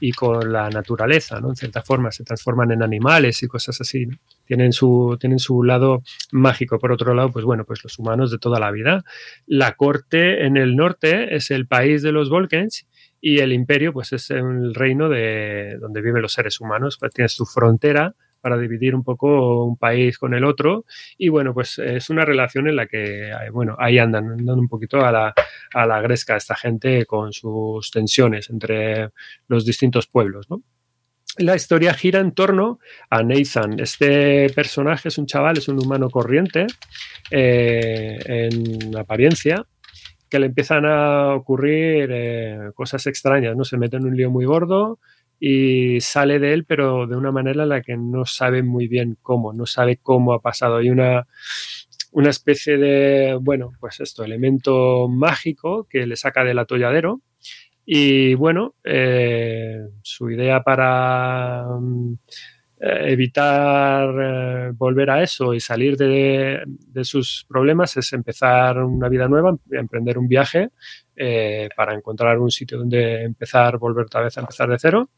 y con la naturaleza, ¿no? En cierta forma, se transforman en animales y cosas así, ¿no? Tienen su, tienen su lado mágico. Por otro lado, pues bueno, pues los humanos de toda la vida. La corte en el norte es el país de los Volkens y el imperio pues es el reino de donde viven los seres humanos. Pues tienes tu frontera para dividir un poco un país con el otro. Y bueno, pues es una relación en la que, eh, bueno, ahí andan, andan un poquito a la, a la gresca esta gente con sus tensiones entre los distintos pueblos. La historia gira en torno a Nathan. Este personaje es un chaval, es un humano corriente eh, en apariencia, que le empiezan a ocurrir eh, cosas extrañas, ¿no? Se mete en un lío muy gordo y sale de él, pero de una manera en la que no sabe muy bien cómo, no sabe cómo ha pasado. Hay una, una especie de, bueno, pues esto, elemento mágico que le saca del atolladero. Y bueno, eh, su idea para mm, eh, evitar eh, volver a eso y salir de, sus problemas es empezar una vida nueva, emprender un viaje para encontrar un sitio donde empezar, volver otra vez a empezar de cero.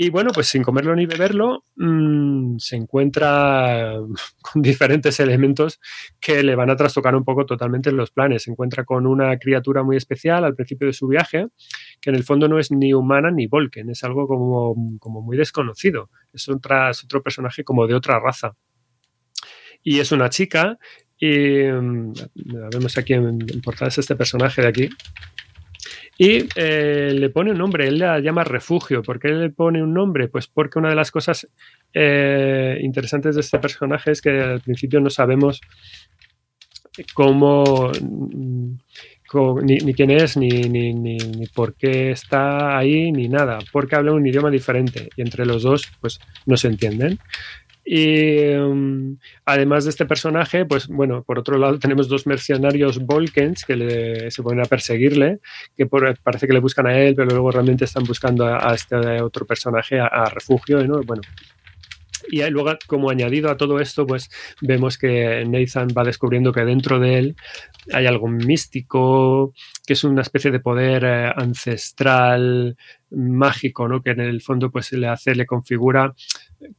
Y bueno, pues sin comerlo ni beberlo, mmm, se encuentra con diferentes elementos que le van a trastocar un poco totalmente los planes. Se encuentra con una criatura muy especial al principio de su viaje, que en el fondo no es ni humana ni Volken, es algo como, como muy desconocido. Es, otra, otro personaje como de otra raza. Y es una chica, y mmm, vemos aquí en, en portada es este personaje de aquí, y eh, le pone un nombre, él la llama refugio. ¿Por qué le pone un nombre? Pues porque una de las cosas eh, interesantes de este personaje es que al principio no sabemos cómo, cómo ni, ni, quién es, ni, ni, ni, por qué está ahí, ni nada, porque habla un idioma diferente y entre los dos pues no se entienden. Y um, además de este personaje, pues bueno, por otro lado tenemos dos mercenarios Volkens que se ponen a perseguirle, que parece que le buscan a él, pero luego realmente están buscando a, este otro personaje a, a refugio, ¿no? Bueno, y luego, como añadido a todo esto, pues vemos que Nathan va descubriendo que dentro de él hay algo místico, que es una especie de poder eh, ancestral, mágico, ¿no? Que en el fondo pues le hace, le configura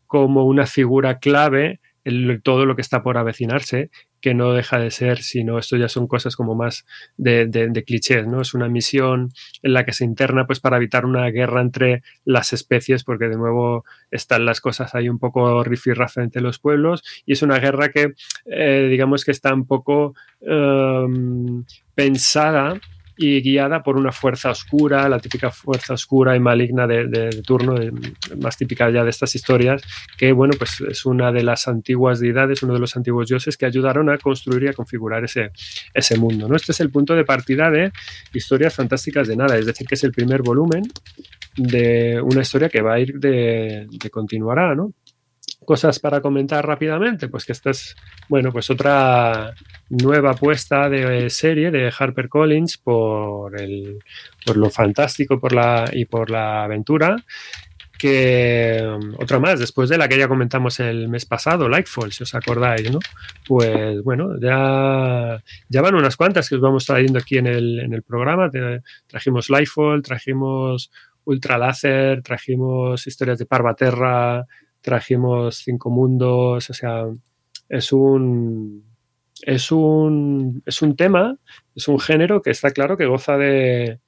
como una figura clave en todo lo que está por avecinarse, que no deja de ser, sino esto ya son cosas como más de, de, de, clichés, ¿no? Es una misión en la que se interna pues para evitar una guerra entre las especies, porque de nuevo están las cosas ahí un poco rifirrafe entre los pueblos, y es una guerra que eh, digamos que está un poco um, pensada y guiada por una fuerza oscura, la típica fuerza oscura y maligna de, turno, de, más típica ya de estas historias, que bueno, pues es una de las antiguas deidades, uno de los antiguos dioses que ayudaron a construir y a configurar ese, ese mundo. ¿no? Este es el punto de partida de historias fantásticas de nada, es decir, que es el primer volumen de una historia que va a ir de, de continuará, ¿no? Cosas para comentar rápidamente, pues que esta es, bueno, pues otra nueva apuesta de serie de HarperCollins por, el, por lo fantástico por la, y por la aventura, que otra más, después de la que ya comentamos el mes pasado, Lightfall, si os acordáis, ¿no? Pues bueno, ya, ya van unas cuantas que os vamos trayendo aquí en el, en el programa. Trajimos Lightfall, trajimos Ultra Láser, trajimos historias de Parvaterra, trajimos Cinco Mundos, o sea, es un, es un, es un tema, es un género que está claro que goza de,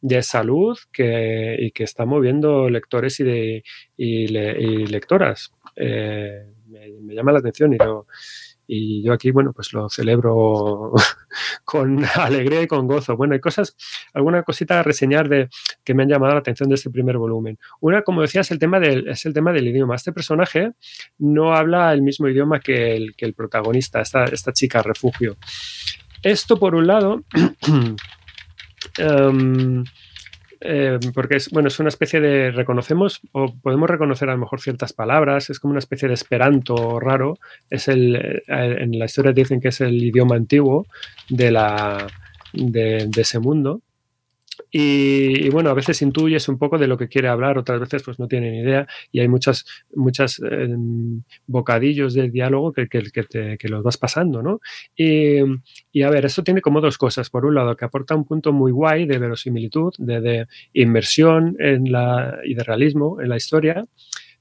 de salud que, y que está moviendo lectores y, de, y, le, y lectoras. Eh, me, me, llama la atención y lo, y yo aquí, bueno, pues lo celebro con alegría y con gozo. Bueno, hay cosas, alguna cosita a reseñar de que me han llamado la atención de este primer volumen. Una, como decías, el tema del, es el tema del idioma. Este personaje no habla el mismo idioma que el, que el protagonista, esta, esta chica refugio. Esto, por un lado, um, eh, porque es, bueno, es una especie de, reconocemos o podemos reconocer a lo mejor ciertas palabras, es como una especie de esperanto raro, es el, eh, en la historia dicen que es el idioma antiguo de, la, de, de ese mundo. Y, y, bueno, a veces intuyes un poco de lo que quiere hablar, otras veces pues no tiene ni idea y hay muchas, muchas eh, bocadillos de diálogo que, que, que, te, que, los vas pasando, ¿no? Y, y, a ver, esto tiene como dos cosas. Por un lado, que aporta un punto muy guay de verosimilitud, de, de inmersión en la, y de realismo en la historia.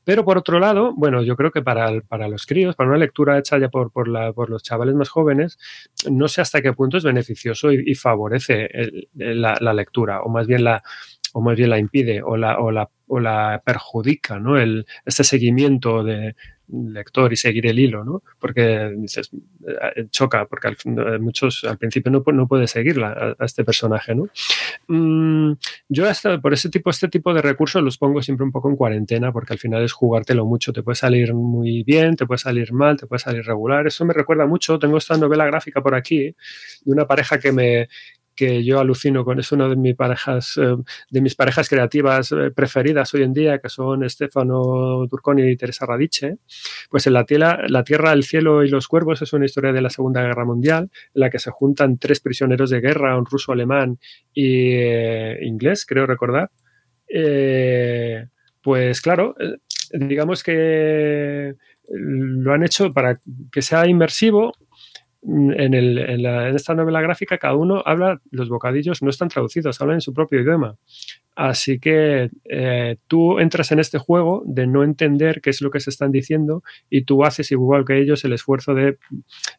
Pero por otro lado, bueno, yo creo que para, para los críos, para una lectura hecha ya por, por, la, por, los chavales más jóvenes, no sé hasta qué punto es beneficioso y, favorece la, la, lectura, o más bien la, o más bien la impide o la, o la, o la perjudica, ¿no? El, este seguimiento de lector y seguir el hilo, ¿no? Porque dices, eh, choca, porque al, eh, muchos al principio no, no puedes seguirla a, este personaje, ¿no? Mm, yo hasta por ese tipo, este tipo de recursos los pongo siempre un poco en cuarentena, porque al final es jugártelo mucho, te puede salir muy bien, te puede salir mal, te puede salir regular. Eso me recuerda mucho, tengo esta novela gráfica por aquí, de una pareja que me, que yo alucino con, es una de mis parejas, eh, de mis parejas creativas eh, preferidas hoy en día, que son Stefano Turconi y Teresa Radice, pues en la tierra, la tierra, el cielo y los cuervos es una historia de la Segunda Guerra Mundial, en la que se juntan tres prisioneros de guerra, un ruso alemán y eh, inglés, creo recordar. pues claro, digamos que lo han hecho para que sea inmersivo, en, el, en, la, en, esta novela gráfica cada uno habla, los bocadillos no están traducidos, hablan en su propio idioma. Así que eh, tú entras en este juego de no entender qué es lo que se están diciendo y tú haces igual que ellos el esfuerzo de,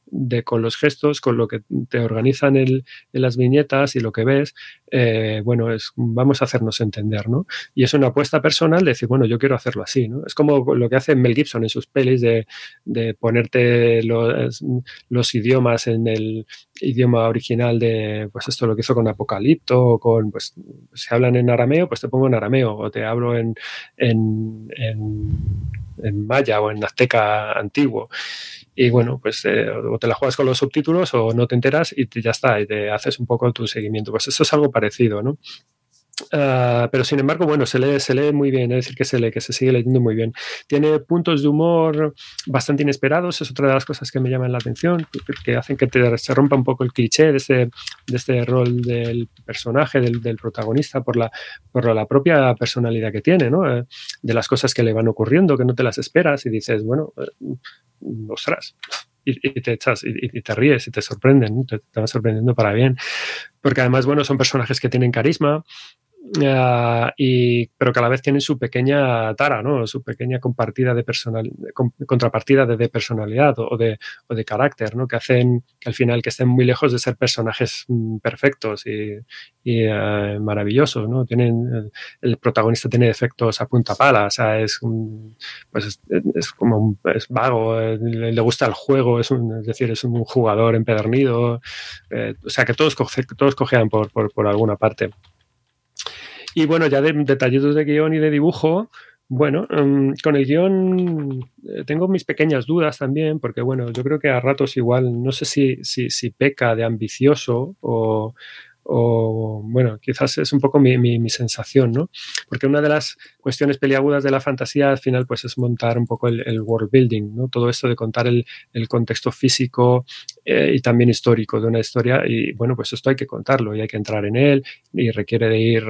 de con los gestos, con lo que te organizan el, en las viñetas y lo que ves, eh, bueno, es, vamos a hacernos entender, ¿no? Y es una apuesta personal de decir, bueno, yo quiero hacerlo así, ¿no? Es como lo que hace Mel Gibson en sus pelis de, de ponerte los, los idiomas en el idioma original de, pues esto lo que hizo con Apocalipto con, pues, se hablan en pues te pongo en arameo o te hablo en, en, maya o en azteca antiguo. Y bueno, pues eh, o te la juegas con los subtítulos o no te enteras y ya está, y te haces un poco tu seguimiento. Pues eso es algo parecido, ¿no? Uh, pero sin embargo, bueno, se lee, se lee muy bien, es decir, que se lee, que se sigue leyendo muy bien. Tiene puntos de humor bastante inesperados, es otra de las cosas que me llaman la atención, que, que hacen que te, se rompa un poco el cliché de este, de este rol del personaje, del, del protagonista, por la, por la propia personalidad que tiene, ¿no? Uh, de las cosas que le van ocurriendo, que no te las esperas y dices, bueno, uh, ostras, y, te echas y, te ríes y te sorprenden, te, te van sorprendiendo para bien. Porque además, bueno, son personajes que tienen carisma, Uh, y, pero que a la vez tienen su pequeña tara, su pequeña de personal, contrapartida de, personalidad o de, carácter, ¿no? que hacen que al final que estén muy lejos de ser personajes mm, perfectos y, y uh, maravillosos. ¿no? Tienen, el protagonista tiene efectos a punta pala, o es, un, pues es, como un, es vago, eh, le, gusta el juego, es, decir, es un jugador empedernido, eh, o sea que todos, coge, todos por alguna parte. Y bueno, ya de detallitos de guion y de dibujo, bueno, um, con el guion eh, tengo mis pequeñas dudas también, porque bueno, yo creo que a ratos igual, no sé si, si, si peca de ambicioso o, o bueno, quizás es un poco mi, mi, sensación, ¿no? Porque una de las cuestiones peliagudas de la fantasía al final pues es montar un poco el, world building, ¿no? Todo esto de contar el, el contexto físico eh, y también histórico de una historia y bueno, pues esto hay que contarlo y hay que entrar en él y requiere de ir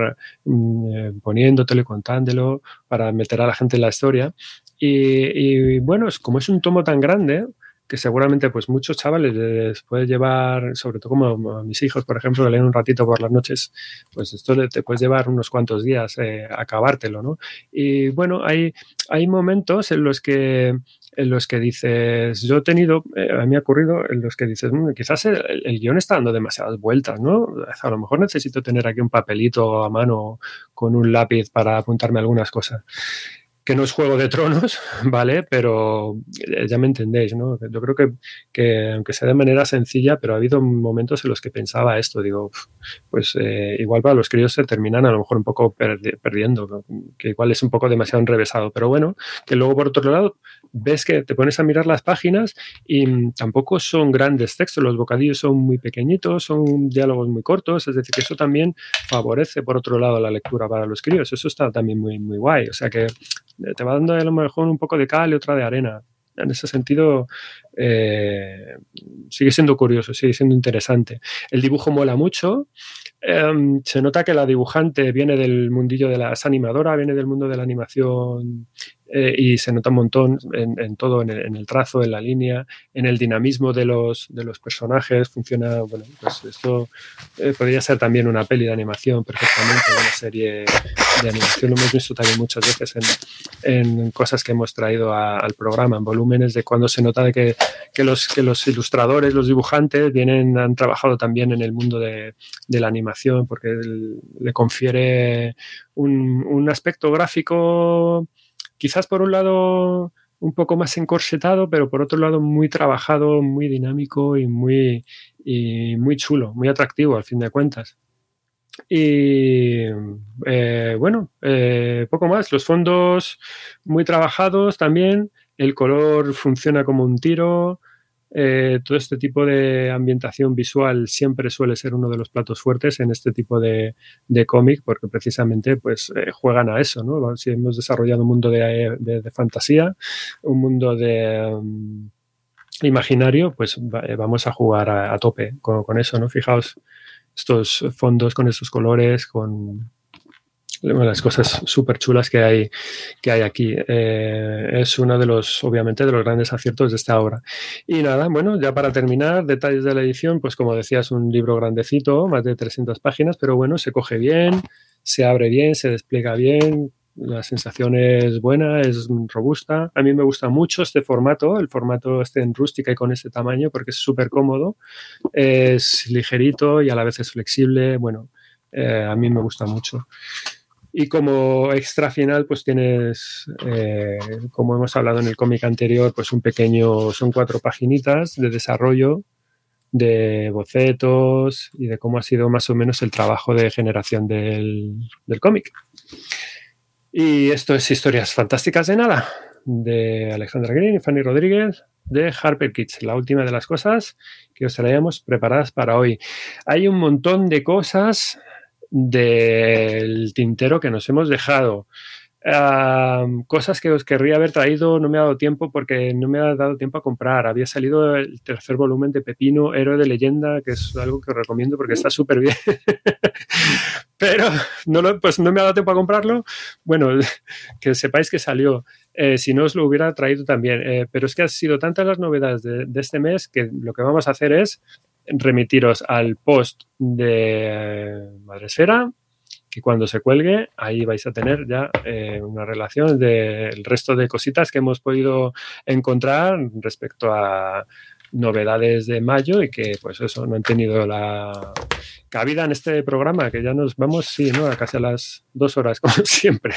mm, eh, poniéndotelo y contándolo para meter a la gente en la historia. Y, y bueno, es, como es un tomo tan grande, que seguramente pues muchos chavales les puede llevar, sobre todo como mis hijos, por ejemplo, que leen un ratito por las noches, pues esto te puedes llevar unos cuantos días eh, acabártelo, ¿no? Y bueno, hay, hay momentos en los que en los que dices, yo he tenido, eh, a mí ha ocurrido, en los que dices, mmm, quizás el, el, guion está dando demasiadas vueltas, ¿no? A lo mejor necesito tener aquí un papelito a mano con un lápiz para apuntarme algunas cosas que no es Juego de Tronos, ¿vale? Pero eh, ya me entendéis, ¿no? Yo creo que, que, aunque sea de manera sencilla, pero ha habido momentos en los que pensaba esto, digo, pues eh, igual para los críos se terminan a lo mejor un poco perdi perdiendo, que igual es un poco demasiado enrevesado, pero bueno, que luego por otro lado ves que te pones a mirar las páginas y tampoco son grandes textos, los bocadillos son muy pequeñitos, son diálogos muy cortos, es decir, que eso también favorece por otro lado la lectura para los críos, eso está también muy, muy guay, o sea que te va dando a lo mejor un poco de cal y otra de arena. En ese sentido, eh, sigue siendo curioso, sigue siendo interesante. El dibujo mola mucho. Eh, se nota que la dibujante viene del mundillo de las animadoras, viene del mundo de la animación eh, y se nota un montón en, en todo, en el, en el, trazo, en la línea, en el dinamismo de los, de los personajes. Funciona, bueno, pues esto eh, podría ser también una peli de animación perfectamente, una serie de animación. Lo hemos visto también muchas veces en, en cosas que hemos traído a, al programa, en volúmenes de cuando se nota de que, que, los, que los ilustradores, los dibujantes, vienen, han trabajado también en el mundo de, de la animación, porque el, le confiere un, un aspecto gráfico quizás por un lado un poco más encorsetado, pero por otro lado muy trabajado, muy dinámico y muy, y muy chulo, muy atractivo al fin de cuentas. Y eh, bueno, eh, poco más. Los fondos muy trabajados también. El color funciona como un tiro. Eh, todo este tipo de ambientación visual siempre suele ser uno de los platos fuertes en este tipo de, de cómic, porque precisamente pues, eh, juegan a eso. ¿no? Si hemos desarrollado un mundo de, de, fantasía, un mundo de um, imaginario, pues vamos a jugar a, a tope con, con, eso. ¿no? Fijaos estos fondos con estos colores, con las cosas súper chulas que hay, que hay aquí. Eh, es uno de los, obviamente, de los grandes aciertos de esta obra. Y nada, bueno, ya para terminar, detalles de la edición, pues como decía, es un libro grandecito, más de 300 páginas, pero bueno, se coge bien, se abre bien, se despliega bien, la sensación es buena, es robusta. A mí me gusta mucho este formato, el formato este en rústica y con este tamaño, porque es súper cómodo, es ligerito y a la vez es flexible. Bueno, eh, a mí me gusta mucho. Y como extra final, pues tienes, eh, como hemos hablado en el cómic anterior, pues un pequeño, son cuatro paginitas de desarrollo, de bocetos y de cómo ha sido más o menos el trabajo de generación del, del cómic. Y esto es Historias Fantásticas de Nada, de Alexandra Green y Fanny Rodríguez, de Harper Kids, la última de las cosas que os traíamos preparadas para hoy. Hay un montón de cosas del tintero que nos hemos dejado. Cosas que os querría haber traído, no me ha dado tiempo porque no me ha dado tiempo a comprar. Había salido el tercer volumen de Pepino, Héroe de Leyenda, que es algo que recomiendo porque está súper bien. Pero no, pues no me ha dado tiempo a comprarlo. Bueno, que sepáis que salió. Eh, si no os lo hubiera traído también. Eh, pero es que han sido tantas las novedades de, de este mes que lo que vamos a hacer es remitiros al post de Madresfera, que cuando se cuelgue, ahí vais a tener ya eh, una relación del resto de cositas que hemos podido encontrar respecto a novedades de mayo y que pues eso no han tenido la cabida en este programa, que ya nos vamos, sí, ¿no? A casi a las dos horas, como siempre.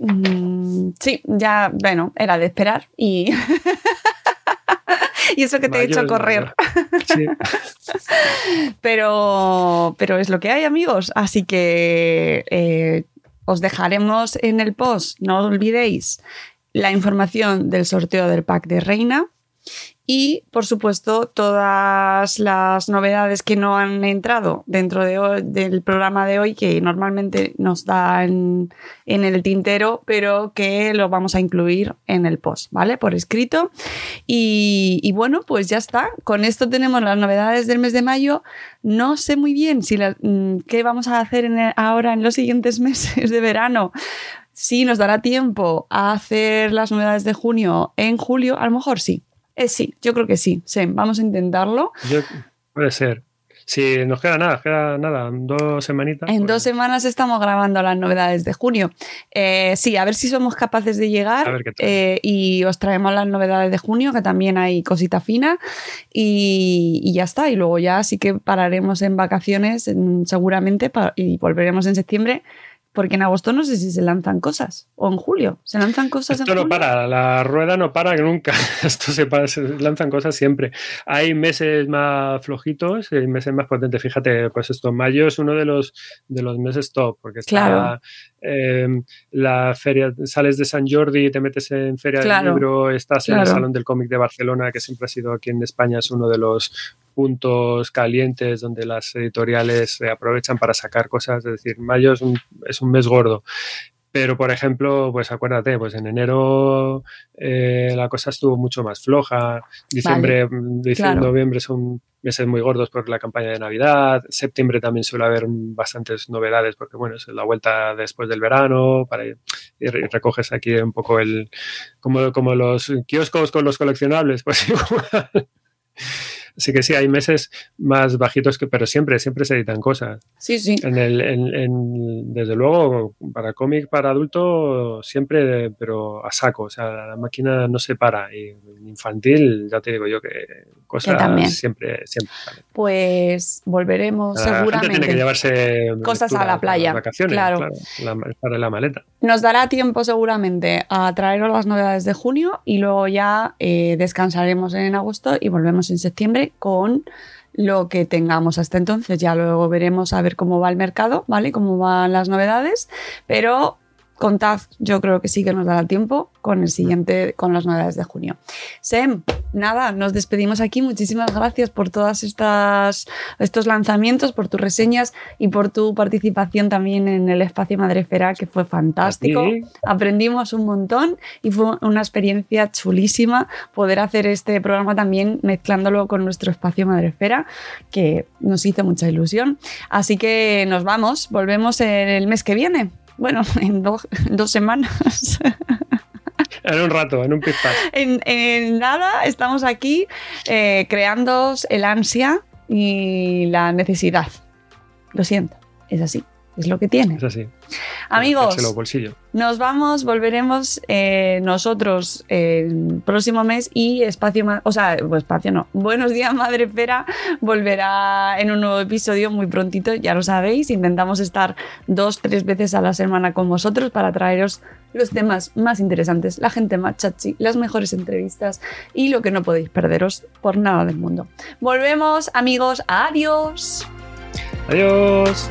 Mm, sí, ya, bueno, era de esperar y... y eso que te he hecho correr. Sí. pero, pero es lo que hay, amigos. Así que eh, os dejaremos en el post, no olvidéis, la información del sorteo del pack de Reina y, por supuesto, todas las novedades que no han entrado dentro de hoy, del programa de hoy, que normalmente nos da en, el tintero, pero que lo vamos a incluir en el post, ¿vale? Por escrito. Y, bueno, pues ya está. Con esto tenemos las novedades del mes de mayo. No sé muy bien si mm, qué vamos a hacer ahora en los siguientes meses de verano si nos dará tiempo a hacer las novedades de junio en julio, a lo mejor sí. Eh, sí, yo creo que sí. sí. Vamos a intentarlo. Yo, puede ser. Si nos queda nada, queda nada, dos semanitas. En pues... dos semanas estamos grabando las novedades de junio. Eh, sí, a ver si somos capaces de llegar eh, y os traemos las novedades de junio, que también hay cosita fina, y, y, ya está. Y luego ya sí que pararemos en vacaciones en, seguramente y volveremos en septiembre porque en agosto no sé si se lanzan cosas o en julio se lanzan cosas. Esto en no julio? para, la rueda no para nunca. Esto se, para, se, lanzan cosas siempre. Hay meses más flojitos y meses más potentes. Fíjate, pues esto, mayo es uno de los de los meses top porque está claro. eh, la feria, sales de San Jordi, te metes en feria claro. del libro, estás claro. en el salón del cómic de Barcelona que siempre ha sido aquí en España es uno de los puntos calientes donde las editoriales se aprovechan para sacar cosas. Es decir, mayo es un, es un mes gordo. Pero, por ejemplo, pues acuérdate, pues en enero eh, la cosa estuvo mucho más floja. Diciembre, Vale, diciembre, claro. noviembre son meses muy gordos por la campaña de Navidad. Septiembre también suele haber bastantes novedades porque, bueno, es la vuelta después del verano para, y re- recoges aquí un poco el, como, como los kioscos con los coleccionables, pues igual. Así que sí, hay meses más bajitos que, pero siempre, siempre se editan cosas. Sí, sí. En el, en- en- desde luego, para cómic para adulto, siempre, pero a saco. O sea, la máquina no se para. Y infantil, ya te digo yo que cosas también. siempre, siempre. Pues volveremos La gente seguramente. tiene que llevarse Cosas a la playa, vacaciones, claro. la- para la maleta. Nos dará tiempo seguramente a traeros las novedades de junio y luego ya eh, descansaremos en agosto y volvemos en septiembre con lo que tengamos hasta entonces. Ya luego veremos a ver cómo va el mercado, ¿vale? Cómo van las novedades, pero contad, yo creo que sí que nos dará tiempo con el siguiente, con las novedades de junio. Sem, nada, nos despedimos aquí. Muchísimas gracias por todas estas estos lanzamientos, por tus reseñas y por tu participación también en el espacio Madrefera, que fue fantástico. Aprendimos un montón y fue una experiencia chulísima poder hacer este programa también mezclándolo con nuestro espacio Madrefera, que nos hizo mucha ilusión. Así que nos vamos, volvemos en el mes que viene. Bueno, en, do- en dos semanas. En un rato, en un pizpás. en, en nada, estamos aquí eh, creando el ansia y la necesidad. Lo siento, es así, es lo que tiene. Es así. Amigos, nos vamos, volveremos eh, nosotros el próximo mes y Espacio, o sea, pues Espacio no, Buenos Días Madre Espera volverá en un nuevo episodio muy prontito, ya lo sabéis, intentamos estar dos, tres veces a la semana con vosotros para traeros los temas más interesantes, la gente más chachi, las mejores entrevistas y lo que no podéis perderos por nada del mundo. Volvemos amigos, adiós. Adiós.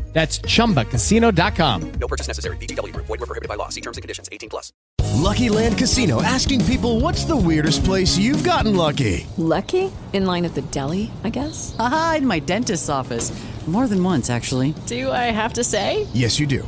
That's chumbacasino.com. No purchase necessary. VGW Group. Void were prohibited by law. See terms and conditions. 18 plus. Lucky Land Casino asking people what's the weirdest place you've gotten lucky? Lucky? In line at the deli, I guess? Aha, in my dentist's office. More than once, actually. Do I have to say? Yes, you do.